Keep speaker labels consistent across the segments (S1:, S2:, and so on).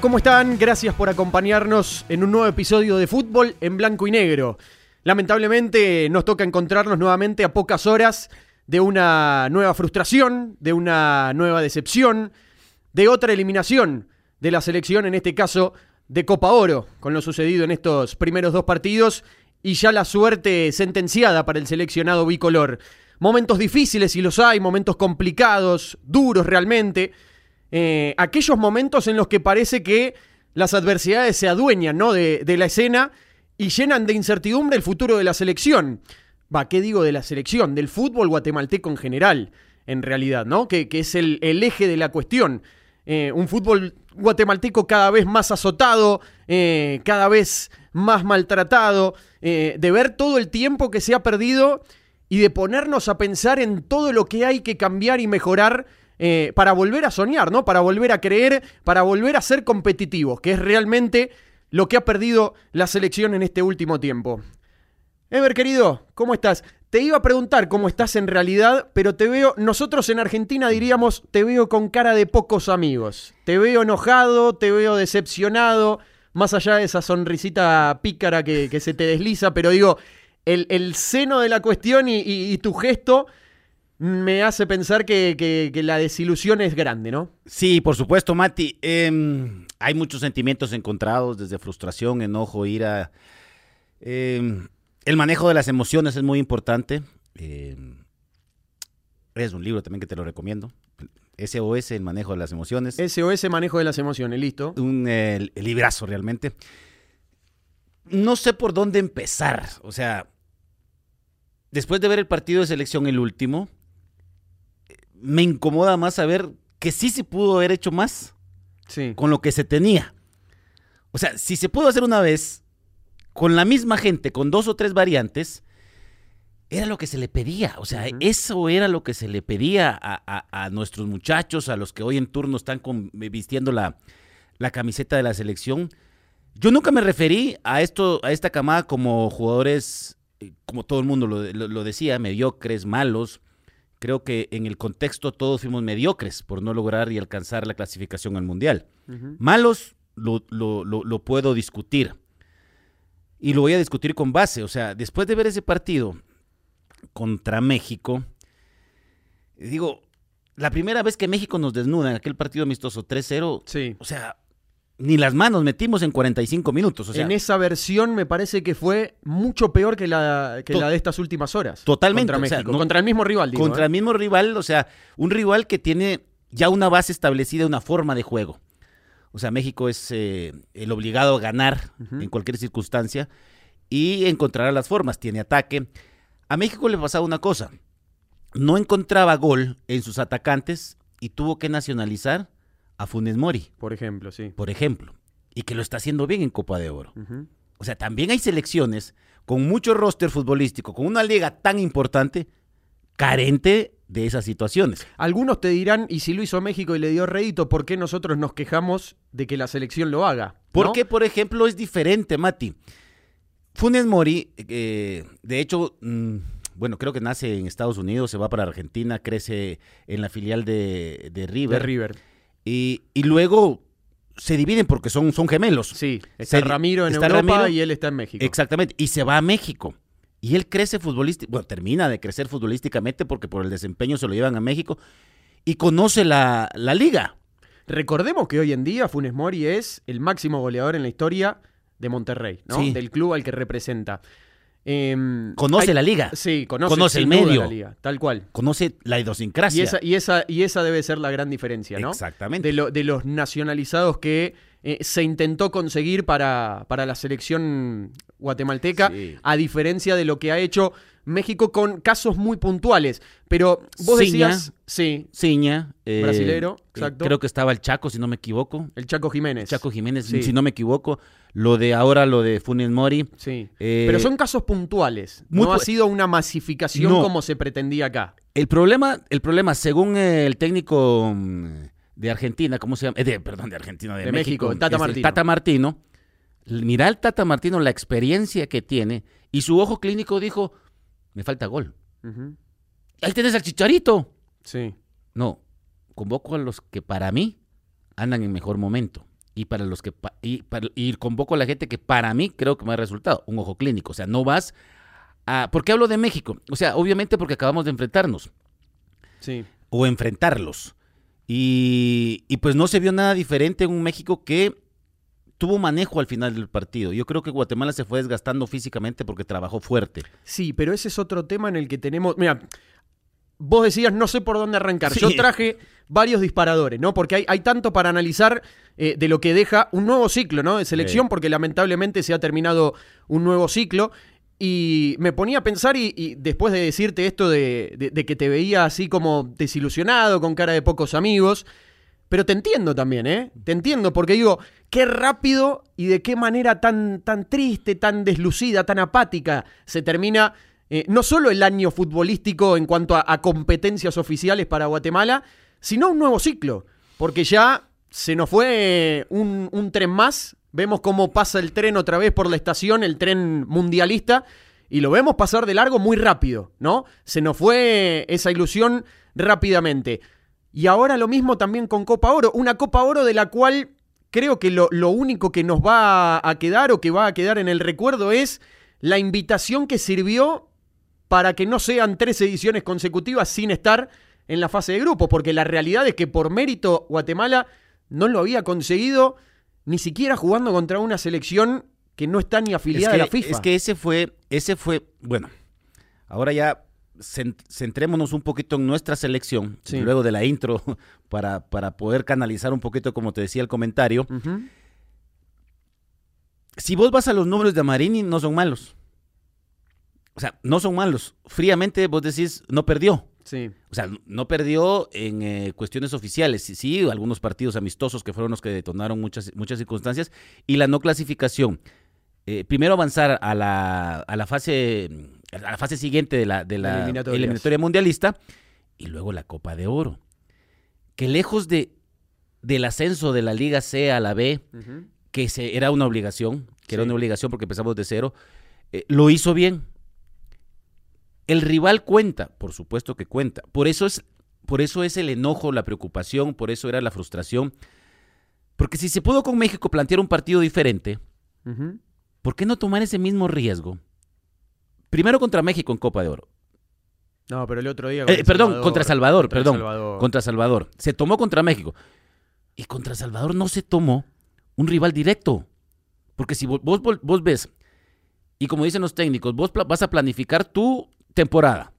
S1: ¿cómo están? Gracias por acompañarnos en un nuevo episodio de Fútbol en Blanco y Negro. Lamentablemente nos toca encontrarnos nuevamente a pocas horas de una nueva frustración, de una nueva decepción, de otra eliminación de la selección, en este caso de Copa Oro, con lo sucedido en estos primeros dos partidos y ya la suerte sentenciada para el seleccionado bicolor. Momentos difíciles, si los hay, momentos complicados, duros realmente. Eh, aquellos momentos en los que parece que las adversidades se adueñan ¿no? de, la escena y llenan de incertidumbre el futuro de la selección. Va, ¿qué digo de la selección? Del fútbol guatemalteco en general, en realidad, ¿no? Que, que es el, eje de la cuestión. Eh, un fútbol guatemalteco cada vez más azotado, eh, cada vez más maltratado, de ver todo el tiempo que se ha perdido y de ponernos a pensar en todo lo que hay que cambiar y mejorar eh, para volver a soñar, ¿no? Para volver a creer, para volver a ser competitivos, que es realmente lo que ha perdido la selección en este último tiempo. Ever, querido, ¿cómo estás? Te iba a preguntar cómo estás en realidad, pero te veo, nosotros en Argentina diríamos, te veo con cara de pocos amigos. Te veo enojado, te veo decepcionado, más allá de esa sonrisita pícara que, se te desliza, pero digo, el, seno de la cuestión y tu gesto me hace pensar que, que, que, la desilusión es grande, ¿no?
S2: Sí, por supuesto, Mati. Eh, hay muchos sentimientos encontrados, desde frustración, enojo, ira. Eh, el manejo de las emociones es muy importante. Eh, es un libro también que te lo recomiendo. SOS, el manejo de las emociones.
S1: SOS, manejo de las emociones, listo.
S2: Un librazo realmente. No sé por dónde empezar. O sea, después de ver el partido de selección, el último, me incomoda más saber que sí se pudo haber hecho más
S1: sí.
S2: con lo que se tenía. O sea, si se pudo hacer una vez con la misma gente, con dos o tres variantes, era lo que se le pedía. O sea, uh -huh. eso era lo que se le pedía a, a, a, nuestros muchachos, a los que hoy en turno están con, vistiendo la, la, camiseta de la selección. Yo nunca me referí a esto, a esta camada como jugadores, eh, como todo el mundo lo, lo, lo decía, mediocres, malos. Creo que en el contexto todos fuimos mediocres por no lograr y alcanzar la clasificación al Mundial. Uh -huh. Malos lo, lo puedo discutir y lo voy a discutir con base. O sea, después de ver ese partido contra México, digo, la primera vez que México nos desnuda en aquel partido amistoso 3-0,
S1: sí.
S2: o sea, ni las manos metimos en 45 minutos. O sea,
S1: en esa versión me parece que fue mucho peor que la, que la de estas últimas horas.
S2: Totalmente.
S1: Contra México, o sea, no, contra el mismo rival. Digo,
S2: contra
S1: ¿eh?
S2: el mismo rival, o sea, un rival que tiene ya una base establecida, una forma de juego. O sea, México es eh, el obligado a ganar uh -huh. en cualquier circunstancia y encontrará las formas. Tiene ataque. A México le pasaba una cosa. No encontraba gol en sus atacantes y tuvo que nacionalizar a Funes Mori.
S1: Por ejemplo, sí.
S2: Por ejemplo. Y que lo está haciendo bien en Copa de Oro. Uh -huh. O sea, también hay selecciones con mucho roster futbolístico, con una liga tan importante, carente de esas situaciones.
S1: Algunos te dirán, y si lo hizo México y le dio rédito, ¿por qué nosotros nos quejamos de que la selección lo haga? ¿no?
S2: Porque, por ejemplo, es diferente, Mati. Funes Mori, eh, de hecho, mmm, bueno, creo que nace en Estados Unidos, se va para Argentina, crece en la filial de, de River.
S1: De River.
S2: Y, y, luego se dividen porque son, son gemelos.
S1: Sí, está se, Ramiro en está Europa Ramiro, y él está en México.
S2: Exactamente, y se va a México. Y él crece futbolísticamente, bueno, termina de crecer futbolísticamente porque por el desempeño se lo llevan a México y conoce la, la liga.
S1: Recordemos que hoy en día Funes Mori es el máximo goleador en la historia de Monterrey, ¿no?
S2: Sí.
S1: Del club al que representa.
S2: Eh, conoce hay, la liga.
S1: Sí, conoce,
S2: conoce el medio.
S1: La liga, tal cual.
S2: Conoce la idiosincrasia.
S1: Y esa, y, esa, y esa debe ser la gran diferencia, ¿no?
S2: Exactamente.
S1: De, lo, de los nacionalizados que eh, se intentó conseguir para, para la selección guatemalteca, sí. a diferencia de lo que ha hecho México con casos muy puntuales. Pero vos
S2: Ciña,
S1: decías. Sí.
S2: Ciña.
S1: Eh, Brasilero, exacto.
S2: Creo que estaba el Chaco, si no me equivoco.
S1: El Chaco Jiménez.
S2: Chaco Jiménez, sí. si no me equivoco. Lo de ahora, lo de Funes Mori.
S1: Sí. Eh, Pero son casos puntuales. no pu ha sido una masificación no. como se pretendía acá.
S2: El problema, el problema según el técnico mm, de Argentina, ¿cómo se llama? Eh, de, perdón, de Argentina, de,
S1: de
S2: México,
S1: México, Tata Martino.
S2: Tata Martino. Mira el Tata Martino la experiencia que tiene y su ojo clínico dijo, me falta gol. Uh -huh. Ahí tienes al Chicharito.
S1: Sí.
S2: No, convoco a los que para mí andan en mejor momento. y para los que y, y convoco a la gente que para mí creo que me ha resultado un ojo clínico. O sea, no vas a. ¿Por qué hablo de México? O sea, obviamente porque acabamos de enfrentarnos.
S1: Sí.
S2: O enfrentarlos. Y, y pues no se vio nada diferente en un México que tuvo manejo al final del partido. Yo creo que Guatemala se fue desgastando físicamente porque trabajó fuerte.
S1: Sí, pero ese es otro tema en el que tenemos. Mira, vos decías, no sé por dónde arrancar. Yo traje varios disparadores, ¿no? Porque hay, hay tanto para analizar eh, de lo que deja un nuevo ciclo, ¿no? De selección, porque lamentablemente se ha terminado un nuevo ciclo. Y me ponía a pensar, y, después de decirte esto de, que te veía así como desilusionado, con cara de pocos amigos, pero te entiendo también, ¿eh? Te entiendo, porque digo, qué rápido y de qué manera tan, tan triste, tan deslucida, tan apática se termina eh, no solo el año futbolístico en cuanto a, competencias oficiales para Guatemala, sino un nuevo ciclo, porque ya se nos fue un, tren más, vemos cómo pasa el tren otra vez por la estación, el tren mundialista, y lo vemos pasar de largo muy rápido, ¿no? Se nos fue esa ilusión rápidamente. Y ahora lo mismo también con Copa Oro, una Copa Oro de la cual creo que lo, lo único que nos va a quedar o que va a quedar en el recuerdo es la invitación que sirvió para que no sean tres ediciones consecutivas sin estar en la fase de grupo, porque la realidad es que por mérito Guatemala no lo había conseguido ni siquiera jugando contra una selección que no está ni afiliada a la FIFA.
S2: Es que ese fue, ese fue, bueno, ahora ya centrémonos un poquito en nuestra selección, luego de la intro, para, para, poder canalizar un poquito, como te decía el comentario. Si vos vas a los números de Marini, no son malos o sea, no son malos. Fríamente vos decís, no perdió.
S1: Sí.
S2: O sea, no perdió en eh, cuestiones oficiales. Sí, sí, algunos partidos amistosos que fueron los que detonaron muchas, muchas circunstancias. Y la no clasificación. Eh, primero avanzar a la, a la fase a la fase siguiente de la, de la eliminatoria mundialista y luego la Copa de Oro. Que lejos de del ascenso de la Liga C a la B, que se, era una obligación, que era una obligación porque empezamos de cero, eh, lo hizo bien. El rival cuenta, por supuesto que cuenta. Por eso es, por eso es el enojo, la preocupación, por eso era la frustración. Porque si se pudo con México plantear un partido diferente, ¿por qué no tomar ese mismo riesgo? Primero contra México en Copa de Oro.
S1: No, pero el otro día.
S2: Eh, perdón, contra Salvador, perdón. Contra Salvador. Se tomó contra México. Y contra Salvador no se tomó un rival directo. Porque si vos, vos, vos ves, y como dicen los técnicos, vos vas a planificar tú temporada.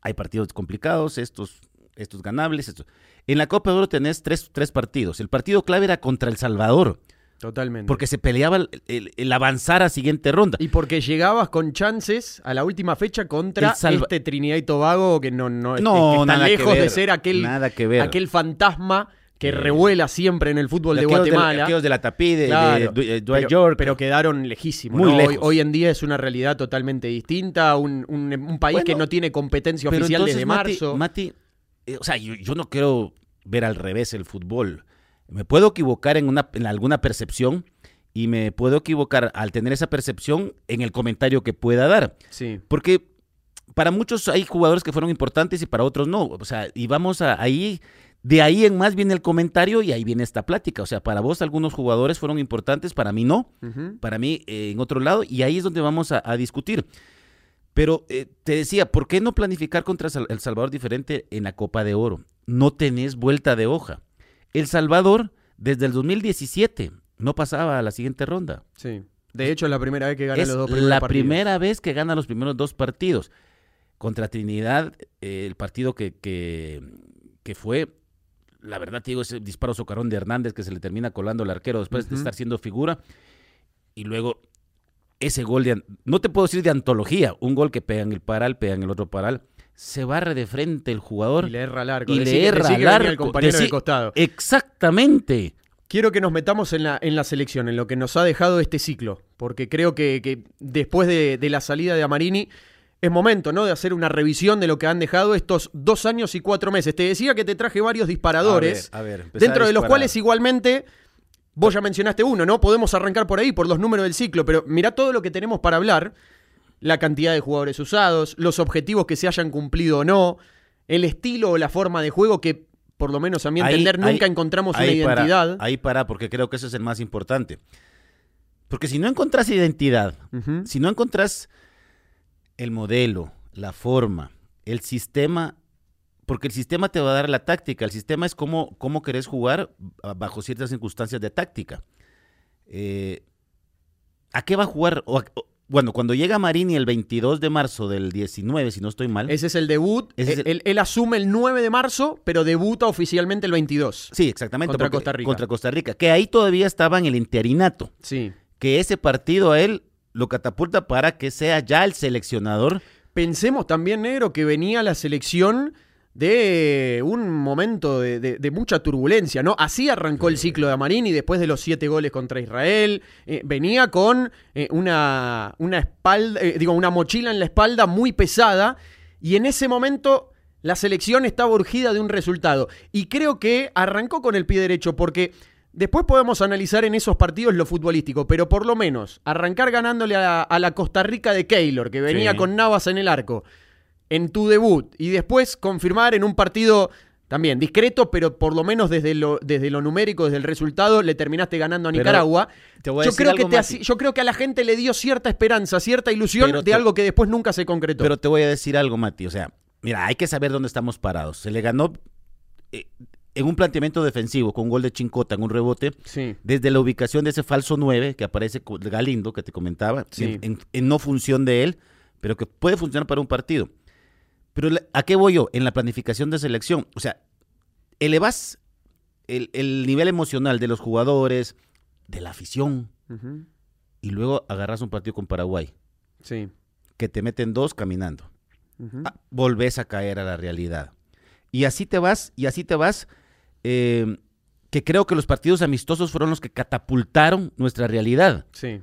S2: Hay partidos complicados, estos, estos ganables. Estos. En la Copa de Oro tenés tres, tres partidos. El partido clave era contra El Salvador.
S1: Totalmente.
S2: Porque se peleaba el, avanzar a siguiente ronda.
S1: Y porque llegabas con chances a la última fecha contra este Trinidad y Tobago que no, no,
S2: no
S1: está lejos de ser aquel,
S2: nada que ver.
S1: aquel fantasma que revuela siempre en el fútbol de, Guatemala.
S2: De, de la Tapí, de, Dwight York.
S1: Pero quedaron lejísimos. Muy lejos. Hoy, en día es una realidad totalmente distinta, un, un, país que no tiene competencia oficial desde marzo.
S2: Mati, eh, o sea, yo, no quiero ver al revés el fútbol. Me puedo equivocar en, una, en alguna percepción y me puedo equivocar al tener esa percepción en el comentario que pueda dar.
S1: Sí.
S2: Porque para muchos hay jugadores que fueron importantes y para otros no. O sea, y vamos a, ahí de ahí en más viene el comentario y ahí viene esta plática. O sea, para vos algunos jugadores fueron importantes, para mí no, para mí eh, en otro lado, y ahí es donde vamos a, discutir. Pero eh, te decía, ¿por qué no planificar contra El Salvador diferente en la Copa de Oro? No tenés vuelta de hoja. El Salvador, desde el 2017, no pasaba a la siguiente ronda.
S1: Sí. De hecho, es la primera vez que gana los dos
S2: primeros la primera vez que gana los primeros dos partidos. Contra Trinidad, eh, el partido que, que, que fue la verdad, te digo, ese disparo socarón de Hernández que se le termina colando al arquero después de estar siendo figura. Y luego ese gol de, no te puedo decir de antología, un gol que pegan el paral, pegan el otro paral. Se barre de frente el jugador.
S1: Y le erra largo.
S2: Y le erra largo.
S1: El compañero de costado.
S2: Exactamente.
S1: Quiero que nos metamos en la, en la selección, en lo que nos ha dejado este ciclo, porque creo que, después de, de la salida de Amarini es momento, ¿no? De hacer una revisión de lo que han dejado estos dos años y cuatro meses. Te decía que te traje varios disparadores,
S2: a ver,
S1: dentro de los cuales igualmente, vos ya mencionaste uno, ¿no? Podemos arrancar por ahí, por los números del ciclo, pero mira todo lo que tenemos para hablar, la cantidad de jugadores usados, los objetivos que se hayan cumplido o no, el estilo o la forma de juego que por lo menos a mi
S2: Ahí-
S1: entender, nunca
S2: ahí-
S1: encontramos una
S2: ahí para-
S1: identidad.
S2: ahí para, porque creo que eso es el más importante. Porque si no encontrás identidad, si no encontrás el modelo, la forma, el sistema, porque el sistema te va a dar la táctica, el sistema es cómo, cómo querés jugar bajo ciertas circunstancias de táctica. Eh, ¿A qué va a jugar? O a- o- bueno, cuando llega Marini el 22 de marzo del 19, si no estoy mal.
S1: Ese es el debut.
S2: Ese es el-
S1: Él, él asume el 9 de marzo, pero debuta oficialmente el 22.
S2: sí, exactamente.
S1: contra Costa Rica.
S2: Contra Costa Rica, que ahí todavía estaba en el interinato.
S1: Sí.
S2: que ese partido a él lo catapulta para que sea ya el seleccionador.
S1: Pensemos también, negro, que venía la selección de un momento de, de- de mucha turbulencia, ¿no? Así arrancó el ciclo de Amarini después de los siete goles contra Israel. Eh, venía con eh, una, una espalda, eh, digo, una mochila en la espalda muy pesada. Y en ese momento la selección estaba urgida de un resultado. Y creo que arrancó con el pie derecho, porque después podemos analizar en esos partidos lo futbolístico, pero por lo menos arrancar ganándole a, a la Costa Rica de Keylor, que venía
S2: Sí.
S1: con Navas en el arco, en tu debut, y después confirmar en un partido también discreto, pero por lo menos desde lo, desde lo numérico, desde el resultado, le terminaste ganando a Nicaragua.
S2: te voy a
S1: yo,
S2: decir
S1: creo que
S2: algo,
S1: te
S2: Mati.
S1: haci- yo creo que a la gente le dio cierta esperanza, cierta ilusión
S2: Pero
S1: de
S2: te-
S1: algo que después nunca se concretó.
S2: Pero te voy a decir algo, Mati. O sea, mira, hay que saber dónde estamos parados. Se le ganó eh, en un planteamiento defensivo con un gol de Chincota en un rebote.
S1: sí.
S2: Desde la ubicación de ese falso 9 que aparece Galindo, que te comentaba,
S1: Sí.
S2: en, en- en no función de él, pero que puede funcionar para un partido. Pero ¿a qué voy yo? En la planificación de selección. O sea, elevas el, el nivel emocional de los jugadores, de la afición, y luego agarras un partido con Paraguay,
S1: Sí.
S2: que te meten dos caminando. Ah, volvés a caer a la realidad. Y así te vas, y así te vas, eh, que creo que los partidos amistosos fueron los que catapultaron nuestra realidad.
S1: Sí.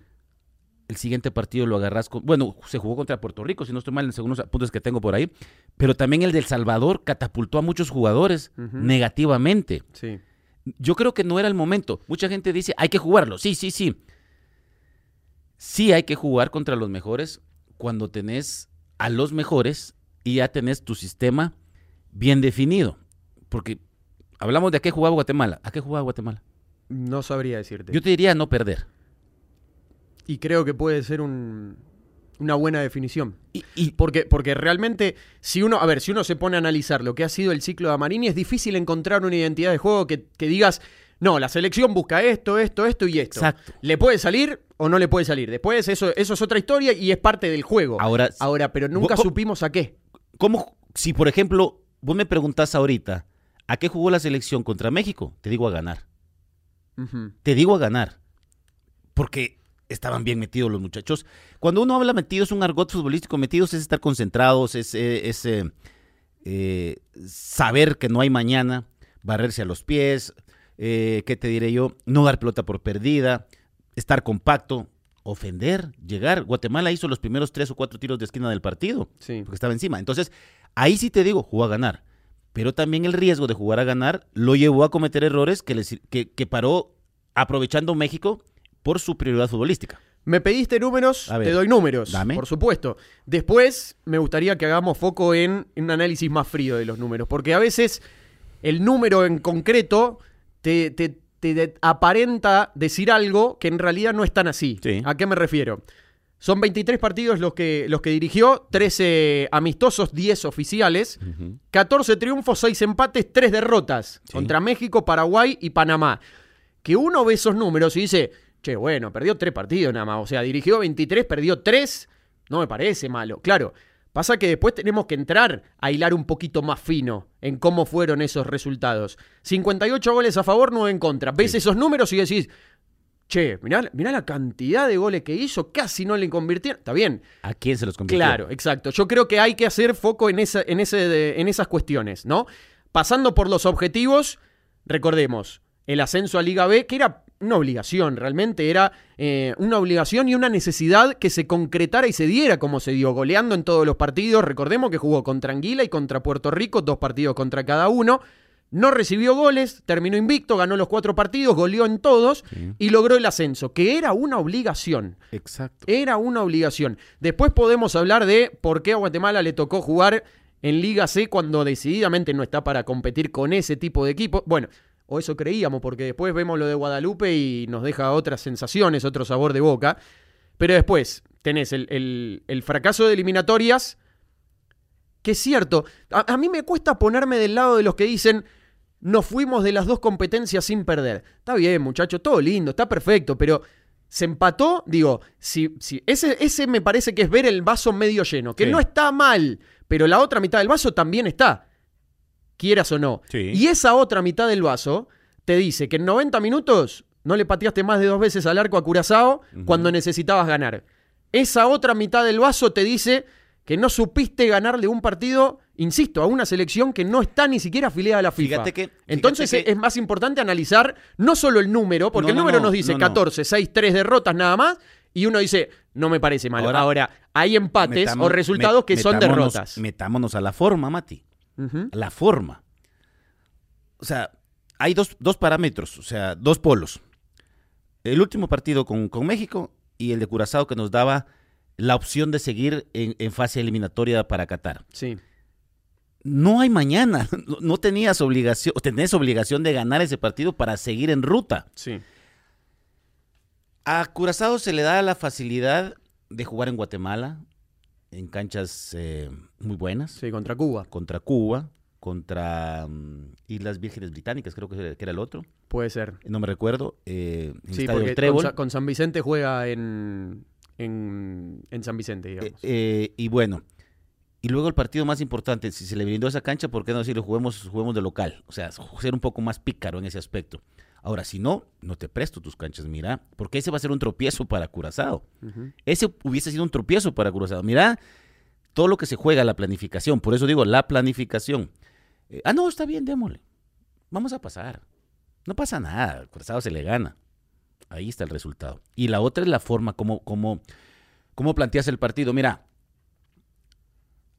S2: El siguiente partido lo agarras con, bueno, se jugó contra Puerto Rico, si no estoy mal en algunos apuntes que tengo por ahí, pero también el del Salvador catapultó a muchos jugadores negativamente.
S1: Sí.
S2: Yo creo que no era el momento. Mucha gente dice, hay que jugarlo. Sí, sí, sí. Sí hay que jugar contra los mejores cuando tenés a los mejores y ya tenés tu sistema bien definido. Porque hablamos de a qué jugaba Guatemala. ¿A qué jugaba Guatemala?
S1: No sabría decirte.
S2: Yo te diría no perder.
S1: Y creo que puede ser un- una buena definición.
S2: Y, y-
S1: Porque, porque realmente, si uno, a ver, si uno se pone a analizar lo que ha sido el ciclo de Amarini, es difícil encontrar una identidad de juego que, que digas, no, la selección busca esto, esto, esto y esto.
S2: Exacto.
S1: ¿Le puede salir o no le puede salir? Después eso, eso es otra historia y es parte del juego.
S2: Ahora,
S1: Ahora, pero nunca
S2: ¿Cómo-
S1: supimos a qué.
S2: ¿cómo, si por ejemplo, vos me preguntás ahorita, ¿a qué jugó la selección contra México? Te digo a ganar. Te digo a ganar. Porque estaban bien metidos los muchachos. Cuando uno habla metidos, un argot futbolístico metidos es estar concentrados, es, eh, es, eh, eh, saber que no hay mañana, barrerse a los pies, eh, ¿qué te diré yo? No dar pelota por perdida, estar compacto, ofender, llegar. Guatemala hizo los primeros tres o cuatro tiros de esquina del partido,
S1: Sí.
S2: porque estaba encima. Entonces, ahí sí te digo, jugó a ganar. Pero también el riesgo de jugar a ganar lo llevó a cometer errores que, les- que, que paró aprovechando México por su prioridad futbolística.
S1: Me pediste números, te doy números,
S2: dame.
S1: por supuesto. Después me gustaría que hagamos foco en, en un análisis más frío de los números, porque a veces el número en concreto te, te- te de- aparenta decir algo que en realidad no es tan así.
S2: Sí.
S1: ¿A qué me refiero? Son 23 partidos los que, los que dirigió, 13 amistosos, 10 oficiales, 14 triunfos, 6 empates, 3 derrotas
S2: Sí.
S1: contra México, Paraguay y Panamá. Que uno ve esos números y dice, che, bueno, perdió 3 partidos nada más. O sea, dirigió 23, perdió 3. No me parece malo. Claro, pasa que después tenemos que entrar a hilar un poquito más fino en cómo fueron esos resultados. 58 goles a favor, 9 en contra. Ves
S2: Sí.
S1: esos números y decís, che, mirá, mirá la cantidad de goles que hizo, casi no le convirtieron. Está bien,
S2: ¿A quién se los convirtió?
S1: Claro, exacto. Yo creo que hay que hacer foco en, esa, en, ese de- en esas cuestiones, ¿no? Pasando por los objetivos, recordemos, el ascenso a Liga B, que era una obligación, realmente era eh, una obligación y una necesidad que se concretara y se diera como se dio, goleando en todos los partidos. Recordemos que jugó contra Anguila y contra Puerto Rico, dos partidos contra cada uno. No recibió goles, terminó invicto, ganó los cuatro partidos, goleó en todos
S2: Sí.
S1: y logró el ascenso, que era una obligación.
S2: Exacto.
S1: Era una obligación. Después podemos hablar de por qué a Guatemala le tocó jugar en Liga C cuando decididamente no está para competir con ese tipo de equipo. Bueno, o eso creíamos, porque después vemos lo de Guadalupe y nos deja otras sensaciones, otro sabor de boca. Pero después tenés el, el- el fracaso de eliminatorias, que es cierto, a, a mí me cuesta ponerme del lado de los que dicen, nos fuimos de las dos competencias sin perder. Está bien, muchacho, todo lindo, está perfecto, pero se empató, digo, si, si, ese, ese me parece que es ver el vaso medio lleno, que
S2: Sí.
S1: no está mal, pero la otra mitad del vaso también está, quieras o no.
S2: Sí.
S1: Y esa otra mitad del vaso te dice que en 90 minutos no le pateaste más de dos veces al arco a Curazao cuando necesitabas ganar. Esa otra mitad del vaso te dice que no supiste ganarle un partido, insisto, a una selección que no está ni siquiera afiliada a la FIFA.
S2: Fíjate que-
S1: Entonces
S2: fíjate que-
S1: es más importante analizar no solo el número, porque
S2: No,
S1: el número
S2: no,
S1: nos dice
S2: no, no.
S1: 14, 6, 3 derrotas nada más, y uno dice, no me parece malo. Ahora,
S2: Ahora-
S1: hay empates o resultados
S2: met-
S1: que son derrotas.
S2: Metámonos a la forma, Mati. La forma. O sea, hay dos, dos parámetros, o sea, dos polos. El último partido con, con México y el de Curazao que nos daba la opción de seguir en, en fase eliminatoria para Qatar.
S1: Sí.
S2: No hay mañana. No, no tenías obligación, tenés obligación de ganar ese partido para seguir en ruta.
S1: Sí.
S2: A Curazao se le da la facilidad de jugar en Guatemala, en canchas eh, muy buenas,
S1: Sí, contra Cuba.
S2: contra Cuba, contra mm, Islas Vírgenes Británicas, creo que era- que era el otro,
S1: Puede ser.
S2: no me recuerdo, eh,
S1: Sí, porque con,
S2: Trébol.
S1: Sa- con San Vicente juega en, en, en San Vicente, digamos.
S2: Eh, eh, y bueno, y luego el partido más importante, si se le brindó esa cancha, ¿por qué no decirle juguemos, juguemos de local? O sea, ser un poco más pícaro en ese aspecto. Ahora, si no, no te presto tus canchas, mira, porque ese va a ser un tropiezo para Curazao. Ese hubiese sido un tropiezo para Curazao. Mira todo lo que se juega, la planificación. Por eso digo, la planificación. Eh, ah, no, está bien, démosle. Vamos a pasar. No pasa nada. Curazao se le gana. Ahí está el resultado. Y la otra es la forma como, como, como planteas el partido. Mira,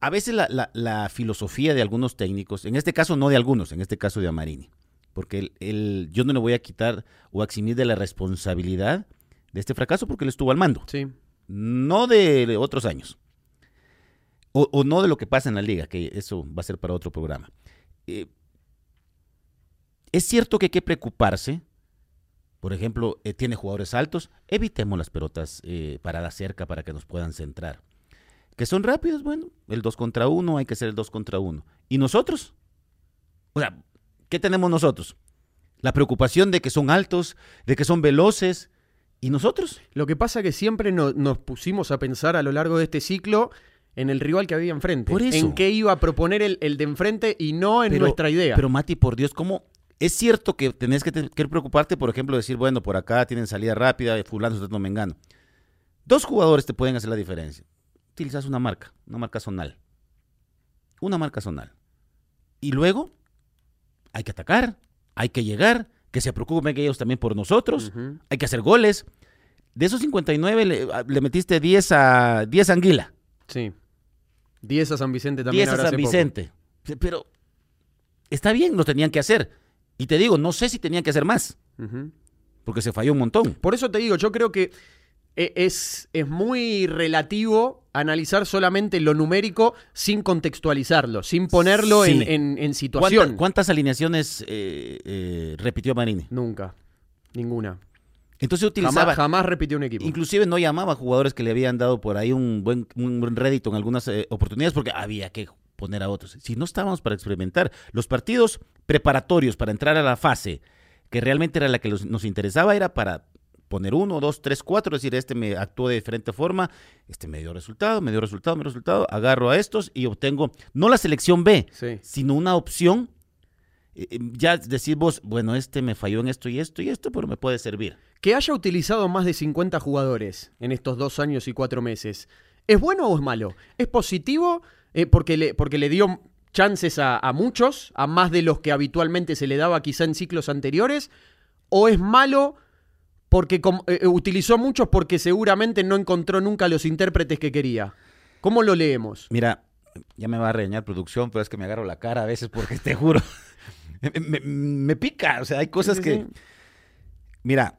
S2: a veces la, la- la filosofía de algunos técnicos, en este caso no de algunos, en este caso de Amarini, porque el- el- yo no le voy a quitar o a eximir de la responsabilidad de este fracaso porque él estuvo al mando
S1: Sí.
S2: no de otros años. O, o no de lo que pasa en la liga, que eso va a ser para otro programa. Eh, es cierto que hay que preocuparse. Por ejemplo, eh, tiene jugadores altos. Evitemos las pelotas eh, paradas cerca para que nos puedan centrar. Que son rápidos, bueno, el 2 contra 1, hay que ser el 2 contra 1. ¿Y nosotros? O sea, ¿qué tenemos nosotros? La preocupación de que son altos, de que son veloces. ¿Y nosotros?
S1: Lo que pasa es que siempre no- nos pusimos a pensar a lo largo de este ciclo en el rival que había enfrente.
S2: Por eso.
S1: En qué iba a proponer el, el de enfrente y no en
S2: Pero-
S1: nuestra idea.
S2: Pero Mati, por Dios, ¿cómo? Es cierto que tenés que, te- que preocuparte, por ejemplo, decir, bueno, por acá tienen salida rápida, fulano, usted no me engano. Dos jugadores te pueden hacer la diferencia. Utilizas una marca, una marca zonal. Una marca zonal. Y luego hay que atacar, hay que llegar, que se preocupen ellos también por nosotros, hay que hacer goles. De esos 59 le, le metiste 10 a 10 a Anguila,
S1: Sí. 10 a San Vicente también
S2: 10 a
S1: ahora
S2: San
S1: poco.
S2: Vicente. Pero está bien, lo tenían que hacer. Y te digo, no sé si tenían que hacer más, porque se falló un montón.
S1: Por eso te digo, yo creo que e- es, es muy relativo analizar solamente lo numérico sin contextualizarlo, sin ponerlo
S2: Sí.
S1: en, en- en
S2: ¿Cuánta-
S1: situación.
S2: ¿Cuántas alineaciones eh, eh, repitió Marini?
S1: Nunca. Ninguna.
S2: Entonces utilizaba,
S1: Jamás, jamás repitió un equipo.
S2: inclusive no llamaba a jugadores que le habían dado por ahí un buen, un buen rédito en algunas eh, oportunidades porque había que poner a otros. Si no estábamos para experimentar, los partidos preparatorios para entrar a la fase que realmente era la que los- nos interesaba era para poner uno, dos, tres, cuatro, decir, este me actuó de diferente forma, este me dio resultado, me dio resultado, me dio resultado, agarro a estos y obtengo, no la selección B,
S1: Sí.
S2: sino una opción. eh, eh, Ya decís vos, bueno, este me falló en esto y esto y esto, pero me puede servir.
S1: Que haya utilizado más de 50 jugadores en estos dos años y cuatro meses, ¿es bueno o es malo? ¿Es positivo eh, porque, le, porque le dio chances a, a muchos, a más de los que habitualmente se le daba quizá en ciclos anteriores? ¿O es malo porque eh, eh, utilizó muchos porque seguramente no encontró nunca los intérpretes que quería? ¿Cómo lo leemos?
S2: Mira, ya me va a regañar producción, pero es que me agarro la cara a veces porque te juro, me, pica, o sea, hay cosas
S1: Sí,
S2: que...
S1: sí.
S2: Mira,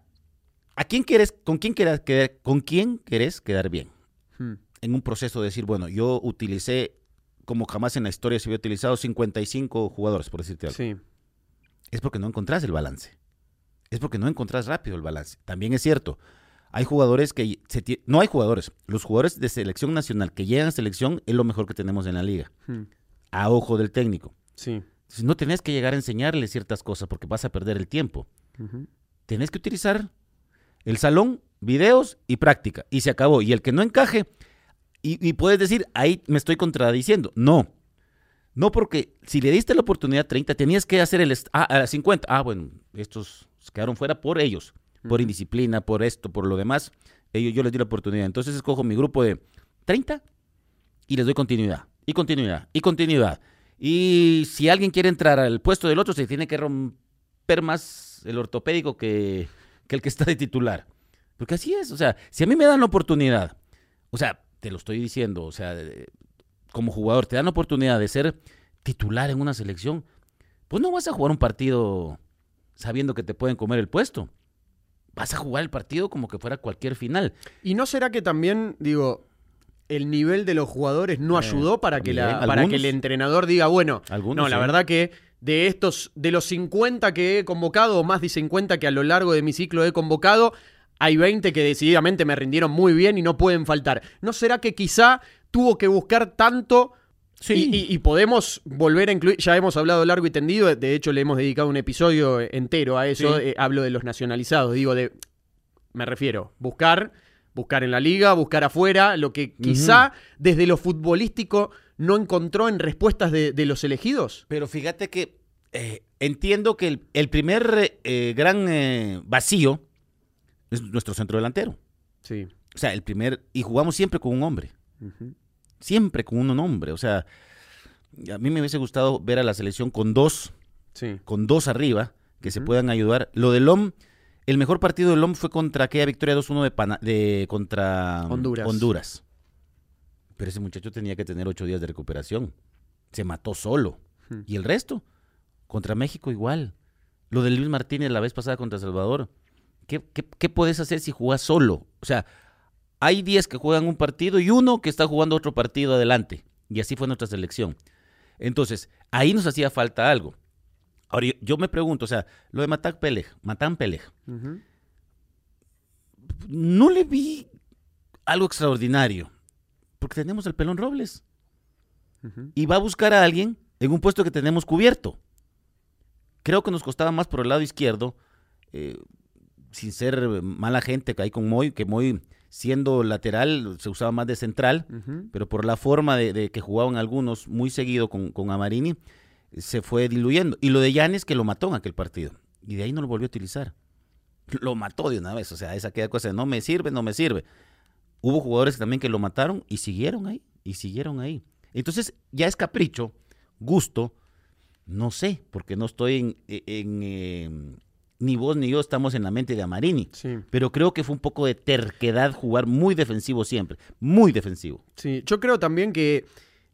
S2: ¿a quién quieres, con quién querés quedar, con quién querés quedar bien?
S1: Hmm.
S2: En un proceso de decir, bueno, yo utilicé como jamás en la historia se había utilizado, 55 jugadores, por decirte algo.
S1: Sí.
S2: Es porque no encontrás el balance. Es porque no encontrás rápido el balance. También es cierto, hay jugadores que... Se no hay jugadores. Los jugadores de selección nacional que llegan a selección es lo mejor que tenemos en la liga.
S1: Hmm.
S2: A ojo del técnico.
S1: Sí.
S2: Entonces, no tenés que llegar a enseñarle ciertas cosas porque vas a perder el tiempo.
S1: Ujú.
S2: Tenés que utilizar el salón, videos y práctica. Y se acabó. Y el que no encaje, y, y puedes decir, ahí me estoy contradiciendo. No. No porque si le diste la oportunidad 30, tenías que hacer el ah, a 50. Ah, bueno, estos quedaron fuera por ellos, por indisciplina, por esto, por lo demás. Ellos, yo les di la oportunidad. Entonces escojo mi grupo de 30 y les doy continuidad, y continuidad, y continuidad. Y si alguien quiere entrar al puesto del otro, se tiene que romper más el ortopédico que, que el que está de titular. Porque así es, o sea, si a mí me dan la oportunidad, o sea, te lo estoy diciendo, o sea, de- como jugador, te dan la oportunidad de ser titular en una selección, pues no vas a jugar un partido sabiendo que te pueden comer el puesto. Vas a jugar el partido como que fuera cualquier final.
S1: ¿Y no será que también, digo, el nivel de los jugadores no
S2: Eh,
S1: ayudó para que, la, para que el entrenador diga, bueno,
S2: Algunos,
S1: no, la
S2: sí.
S1: verdad que de estos, de los 50 que he convocado, o más de 50 que a lo largo de mi ciclo he convocado, hay 20 que decididamente me rindieron muy bien y no pueden faltar. ¿No será que quizá tuvo que buscar tanto
S2: Sí.
S1: y, y- y podemos volver a incluir, ya hemos hablado largo y tendido, de hecho le hemos dedicado un episodio entero a eso,
S2: Sí.
S1: eh, hablo de los nacionalizados, digo de, me refiero, buscar, buscar en la liga, buscar afuera, lo que quizá desde lo futbolístico no encontró en respuestas de, de los elegidos.
S2: Pero fíjate que eh, entiendo que el, el primer eh, gran vacío es nuestro centro delantero.
S1: Sí.
S2: O sea, el primer. Y jugamos siempre con un hombre. Siempre con un hombre. O sea, a mí me hubiese gustado ver a la selección con dos,
S1: Sí.
S2: con dos arriba, que se puedan ayudar. Lo del LOM, el mejor partido del LOM fue contra aquella victoria 2-1 de, Pana- de contra
S1: Honduras.
S2: Honduras. Pero ese muchacho tenía que tener ocho días de recuperación. Se mató solo. Y el resto, contra México igual. Lo de Luis Martínez la vez pasada contra Salvador. ¿Qué, qué, qué puedes hacer si jugás solo? O sea, hay 10 que juegan un partido y uno que está jugando otro partido adelante. Y así fue nuestra selección. Entonces, ahí nos hacía falta algo. Ahora, yo, me pregunto, o sea, lo de Matan Peleg, Matan Peleg,
S1: Ujú.
S2: no le vi algo extraordinario. Porque tenemos al Pelón Robles. Y va a buscar a alguien en un puesto que tenemos cubierto. Creo que nos costaba más por el lado izquierdo, eh, sin ser mala gente que hay con Moy, que Moy siendo lateral se usaba más de central, pero por la forma de, de que jugaban algunos muy seguido con, con Amarini, se fue diluyendo. Y lo de Yanes que lo mató en aquel partido, y de ahí no lo volvió a utilizar. Lo mató de una vez, o sea, esa aquella cosa de no me sirve, no me sirve. Hubo jugadores también que lo mataron y siguieron ahí, y siguieron ahí. Entonces, ya es capricho, gusto, no sé, porque no estoy en, en, eh, ni vos ni yo estamos en la mente de Amarini.
S1: Sí.
S2: Pero creo que fue un poco de terquedad jugar muy defensivo siempre, muy defensivo.
S1: Sí, yo creo también que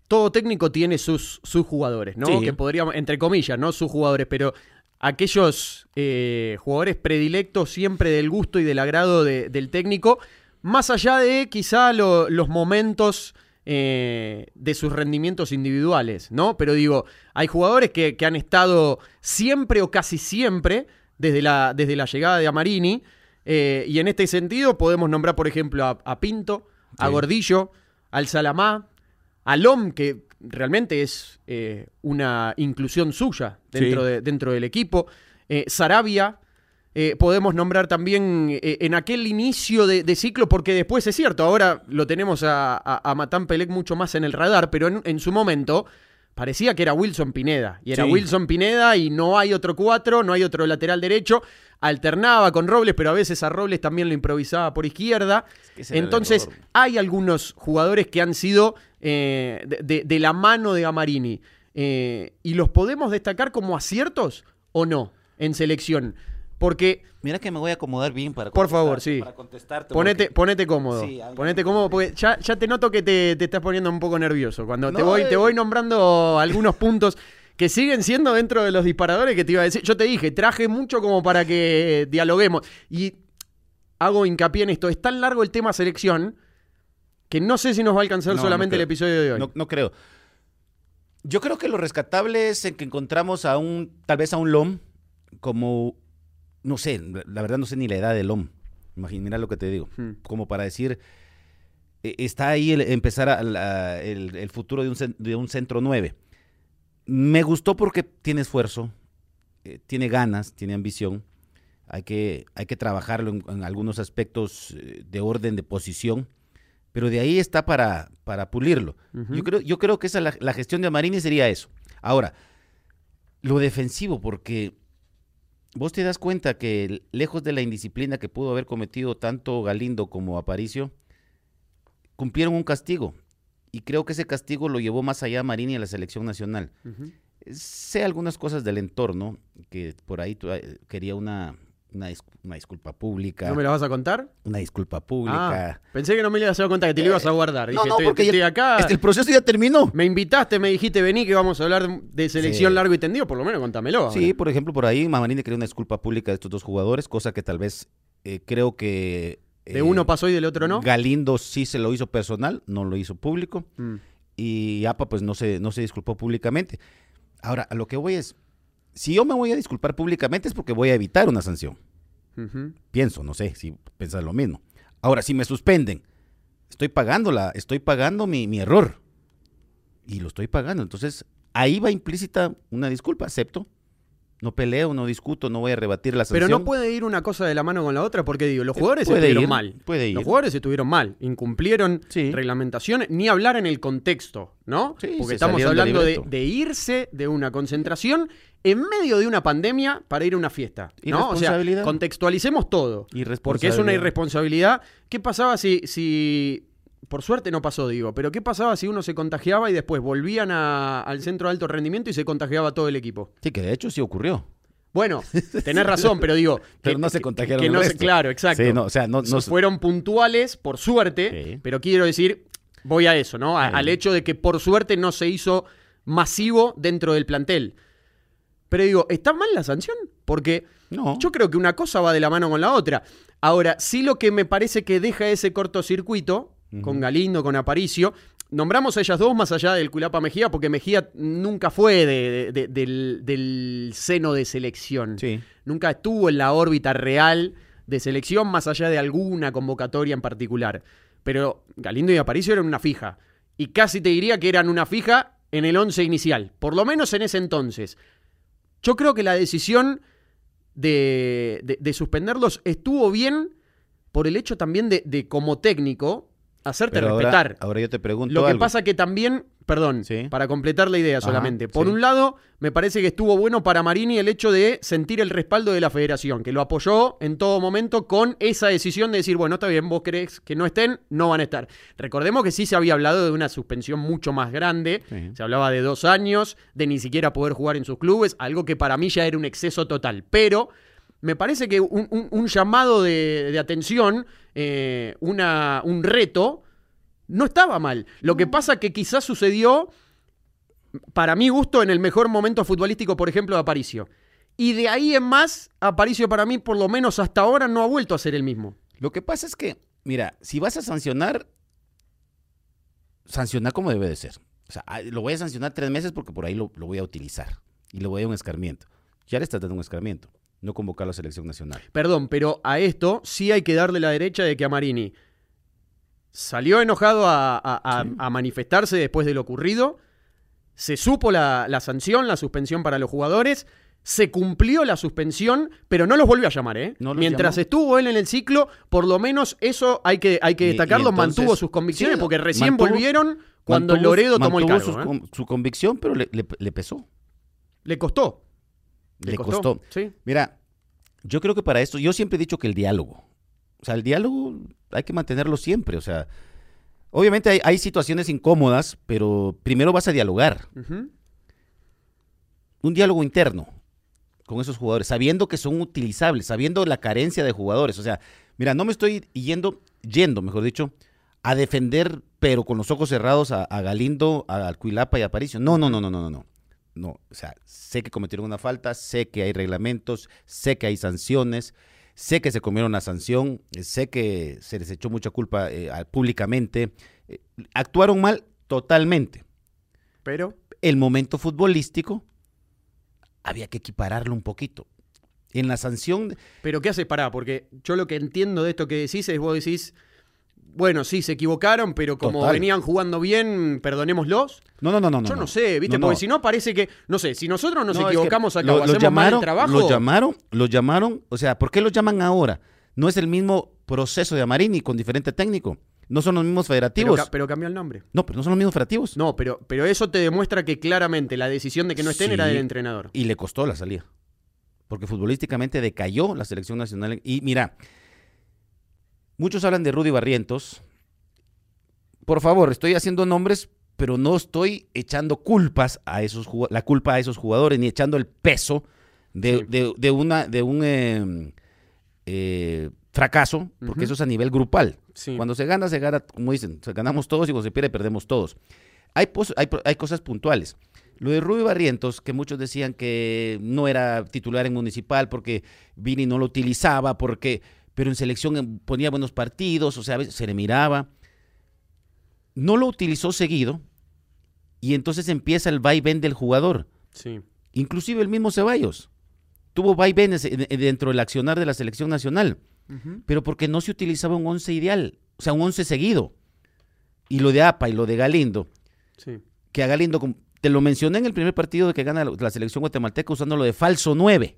S1: todo técnico tiene sus, sus jugadores, ¿no?
S2: Sí.
S1: Que podríamos, entre comillas, ¿no? Sus jugadores, pero aquellos eh, jugadores predilectos siempre del gusto y del agrado de- del técnico, más allá de quizá lo- los momentos eh, de sus rendimientos individuales, ¿no? Pero digo, hay jugadores que, que han estado siempre o casi siempre desde la, desde la llegada de Amarini, eh, y en este sentido podemos nombrar, por ejemplo, a, a Pinto, a
S2: Sí.
S1: Gordillo, al Salamá, al OM, que realmente es eh, una inclusión suya dentro,
S2: Sí.
S1: de- dentro del equipo, eh, Sarabia, podemos nombrar también en aquel inicio de, de ciclo, porque después es cierto, ahora lo tenemos a, a, a Matán Pelec mucho más en el radar, pero en, en su momento parecía que era Wilson Pineda. Y era
S2: Sí.
S1: Wilson Pineda y no hay otro cuatro, no hay otro lateral derecho. Alternaba con Robles, pero a veces a Robles también lo improvisaba por izquierda.
S2: que
S1: Entonces, hay algunos jugadores que han sido eh, de, de- de la mano de Amarini. Eh, ¿Y los podemos destacar como aciertos o no en selección? Porque
S2: Mira que me voy a acomodar bien para
S1: Por favor, sí.
S2: Para contestarte.
S1: ponete,
S2: porque-
S1: ponete cómodo.
S2: Sí,
S1: ponete cómodo porque ya, ya te noto que te, te estás poniendo un poco nervioso. Cuando te, voy, te
S2: eh.
S1: voy nombrando algunos puntos que siguen siendo dentro de los disparadores que te iba a decir. Yo te dije, traje mucho como para que dialoguemos. Y hago hincapié en esto. Es tan largo el tema selección que no sé si nos va a alcanzar
S2: No, no
S1: solamente el episodio de hoy.
S2: No, no creo. Yo creo que lo rescatable es en que encontramos a un, tal vez a un LOM, como, no sé, la verdad no sé ni la edad del LOM. Imagina lo que te digo.
S1: Hmm.
S2: Como para decir, eh, está ahí el, empezar a la- el, el futuro de un, de un centro 9. Me gustó porque tiene esfuerzo, eh, tiene ganas, tiene ambición. Hay que, hay que trabajarlo en, en algunos aspectos eh, de orden de posición, pero de ahí está para, para pulirlo. Yo, creo, yo creo que esa, la, la gestión de Marini sería eso. Ahora, lo defensivo, porque vos te das cuenta que lejos de la indisciplina que pudo haber cometido tanto Galindo como Aparicio, cumplieron un castigo. Y creo que ese castigo lo llevó más allá a Marini a la selección nacional. Sé algunas cosas del entorno, que por ahí eh, quería una, una, dis- una disculpa pública.
S1: ¿No me la vas a contar?
S2: Una disculpa pública.
S1: Ah, pensé que no me ibas a contar, que te lo ibas a guardar.
S2: no,
S1: Dije,
S2: no,
S1: estoy,
S2: porque
S1: estoy
S2: ya-
S1: acá.
S2: El proceso ya terminó.
S1: Me invitaste, me dijiste, vení que vamos a hablar de, selección
S2: Sí.
S1: largo y tendido, por lo menos contámelo.
S2: Sí,
S1: ahora.
S2: por ejemplo, por ahí Marini quería una disculpa pública de estos dos jugadores, cosa que tal vez eh, creo que...
S1: De
S2: eh,
S1: uno pasó y del otro no.
S2: Galindo sí se lo hizo personal, no lo hizo público.
S1: Mm.
S2: Y APA pues no se, no se disculpó públicamente. Ahora, a lo que voy es, si yo me voy a disculpar públicamente es porque voy a evitar una sanción. Pienso, no sé si pensás lo mismo. Ahora, si me suspenden, estoy pagando, la, estoy pagando mi, mi error. Y lo estoy pagando. Entonces, ahí va implícita una disculpa, acepto. No peleo, no discuto, no voy a rebatir la sanción.
S1: Pero no puede ir una cosa de la mano con la otra, porque digo, los jugadores
S2: Puede
S1: estuvieron
S2: ir,
S1: mal.
S2: puede ir.
S1: Los jugadores estuvieron mal, incumplieron
S2: Sí.
S1: reglamentaciones, ni hablar en el contexto, ¿no?
S2: Sí,
S1: Porque estamos hablando de irse de una concentración en medio de una pandemia para ir a una fiesta. ¿no? O sea, contextualicemos todo. Porque es una irresponsabilidad. ¿Qué pasaba si, si. Por suerte no pasó, digo, pero ¿qué pasaba si uno se contagiaba y después volvían a- al centro de alto rendimiento y se contagiaba todo el equipo?
S2: Sí, que de hecho sí ocurrió.
S1: Bueno, tenés razón, pero digo.
S2: Pero
S1: que-
S2: no se contagiaron
S1: que no se-
S2: resto.
S1: Claro, exacto.
S2: Sí, no, o sea, no, no-
S1: fueron puntuales, por suerte,
S2: Sí.
S1: pero quiero decir, voy a eso, ¿no? A-
S2: Sí.
S1: Al hecho de que por suerte no se hizo masivo dentro del plantel. Pero digo, ¿está mal la sanción? Porque
S2: no.
S1: yo creo que una cosa va de la mano con la otra. Ahora, sí lo que me parece que deja ese cortocircuito, con Galindo, con Aparicio, nombramos a ellas dos más allá del Culapa Mejía, porque Mejía nunca fue de- de- del, del seno de selección.
S2: Sí.
S1: Nunca estuvo en la órbita real de selección, más allá de alguna convocatoria en particular. Pero Galindo y Aparicio eran una fija. Y casi te diría que eran una fija en el once inicial, por lo menos en ese entonces. Yo creo que la decisión de, de- de suspenderlos estuvo bien por el hecho también de, de como técnico, hacerte
S2: Pero ahora-
S1: respetar.
S2: Ahora, yo te pregunto
S1: Lo que
S2: algo.
S1: pasa que también, perdón,
S2: Sí.
S1: para completar la idea
S2: Ajá,
S1: solamente. Por
S2: sí.
S1: un lado, me parece que estuvo bueno para Marini el hecho de sentir el respaldo de la federación, que lo apoyó en todo momento con esa decisión de decir, bueno, está bien, vos crees que no estén, no van a estar. Recordemos que sí se había hablado de una suspensión mucho más grande.
S2: Sí.
S1: Se hablaba de dos años, de ni siquiera poder jugar en sus clubes, algo que para mí ya era un exceso total. Pero me parece que un, un- un llamado de, de atención, eh, una, un reto, no estaba mal. Lo que pasa que quizás sucedió, para mi gusto, en el mejor momento futbolístico, por ejemplo, de Aparicio. Y de ahí en más, Aparicio para mí, por lo menos hasta ahora, no ha vuelto a ser el mismo.
S2: Lo que pasa es que, mira, si vas a sancionar, sancionar como debe de ser. O sea, ah, lo voy a sancionar tres meses porque por ahí lo, lo voy a utilizar. Y le voy a dar un escarmiento. Ya le estás dando un escarmiento. No convocar a la selección nacional.
S1: Perdón, pero a esto sí hay que darle la derecha de que a Marini salió enojado a, a- a-
S2: Sí.
S1: a manifestarse después de lo ocurrido, se supo la, la sanción, la suspensión para los jugadores, se cumplió la suspensión, pero no los volvió a llamar, ¿eh?
S2: No
S1: Mientras
S2: llamó.
S1: estuvo él en el ciclo, por lo menos eso hay que, hay que
S2: Y- y
S1: destacarlo,
S2: entonces-
S1: mantuvo sus convicciones,
S2: sí,
S1: porque recién
S2: mantuvo-
S1: volvieron cuando
S2: Mantuvo-
S1: Loredo tomó el cargo.
S2: sus
S1: ¿eh?
S2: su convicción, pero le, le- le pesó.
S1: Le costó.
S2: Le, costó.
S1: Sí.
S2: Mira, yo creo que para esto, yo siempre he dicho que el diálogo, o sea, el diálogo hay que mantenerlo siempre, o sea, obviamente hay, hay situaciones incómodas, pero primero vas a dialogar, un diálogo interno con esos jugadores, sabiendo que son utilizables, sabiendo la carencia de jugadores, o sea, mira, no me estoy yendo, yendo, mejor dicho, a defender, pero con los ojos cerrados a, a Galindo, a Alcuilapa y a Aparicio. No, no, no, no, no, no. No, o sea, sé que cometieron una falta, sé que hay reglamentos, sé que hay sanciones, sé que se comieron la sanción, sé que se les echó mucha culpa eh, públicamente. eh, actuaron mal totalmente.
S1: Pero,
S2: El momento futbolístico había que equipararlo un poquito. En la sanción,
S1: pero ¿qué haces? Pará, porque yo lo que entiendo de esto que decís es vos decís, bueno, sí, se equivocaron, pero como
S2: Total.
S1: venían jugando bien, perdonémoslos.
S2: no, no, no, no.
S1: yo no, sé, ¿viste?
S2: No,
S1: Porque
S2: no.
S1: si no parece que, no sé, si nosotros nos equivocamos acá
S2: lo-
S1: o hacemos mal el
S2: llamaron,
S1: trabajo,
S2: Los llamaron, los llamaron, o sea, ¿por qué los llaman ahora? No es el mismo proceso de Amarini con diferente técnico. No son los mismos
S1: pero,
S2: federativos.
S1: ca- pero cambió el nombre.
S2: no, pero no son los mismos federativos.
S1: No, pero, pero eso te demuestra que claramente la decisión de que no estén
S2: Sí.
S1: era del entrenador.
S2: Y le costó la salida. Porque futbolísticamente decayó la selección nacional. Y mira, muchos hablan de Rudy Barrientos. Por favor, estoy haciendo nombres, pero no estoy echando culpas a esos la culpa a esos jugadores, ni echando el peso de,
S1: Sí.
S2: de- de una, de un eh, eh, fracaso, porque eso es a nivel grupal.
S1: Sí.
S2: Cuando se gana, se gana, como dicen, se ganamos todos y cuando se pierde, perdemos todos. Hay, hay, hay cosas puntuales. Lo de Rubio Barrientos, que muchos decían que no era titular en Municipal porque Vini no lo utilizaba, porque, pero en selección eh, ponía buenos partidos, o sea, a veces se le miraba. No lo utilizó seguido y entonces empieza el vaivén del jugador.
S1: Sí.
S2: Inclusive el mismo Ceballos tuvo vaivenes en- en- dentro del accionar de la selección nacional pero porque no se utilizaba un once ideal, o sea, un once seguido. Y lo de APA y lo de Galindo,
S1: Sí.
S2: que a Galindo, te lo mencioné en el primer partido de que gana la, la selección guatemalteca usando lo de falso 9.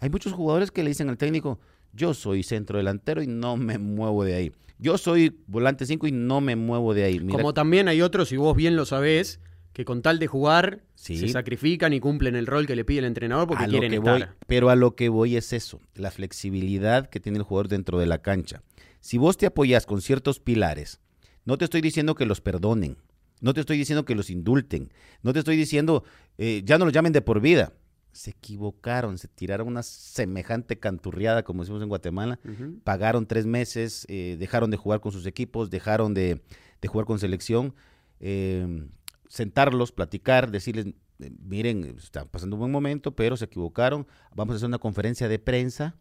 S2: Hay muchos jugadores que le dicen al técnico, yo soy centro delantero y no me muevo de ahí. Yo soy volante 5 y no me muevo de ahí. Mira,
S1: Como también hay otros, y vos bien lo sabés, que con tal de jugar
S2: Sí.
S1: se sacrifican y cumplen el rol que le pide el entrenador porque
S2: a lo
S1: quieren
S2: que
S1: estar.
S2: voy, pero a lo que voy es eso, la flexibilidad que tiene el jugador dentro de la cancha. Si vos te apoyas con ciertos pilares, no te estoy diciendo que los perdonen, no te estoy diciendo que los indulten, no te estoy diciendo eh, ya no los llamen de por vida. Se equivocaron, se tiraron una semejante canturriada, como decimos en Guatemala, pagaron tres meses, eh, dejaron de jugar con sus equipos, dejaron de, de jugar con selección, eh, sentarlos, platicar, decirles, eh, miren, están pasando un buen momento, pero se equivocaron, vamos a hacer una conferencia de prensa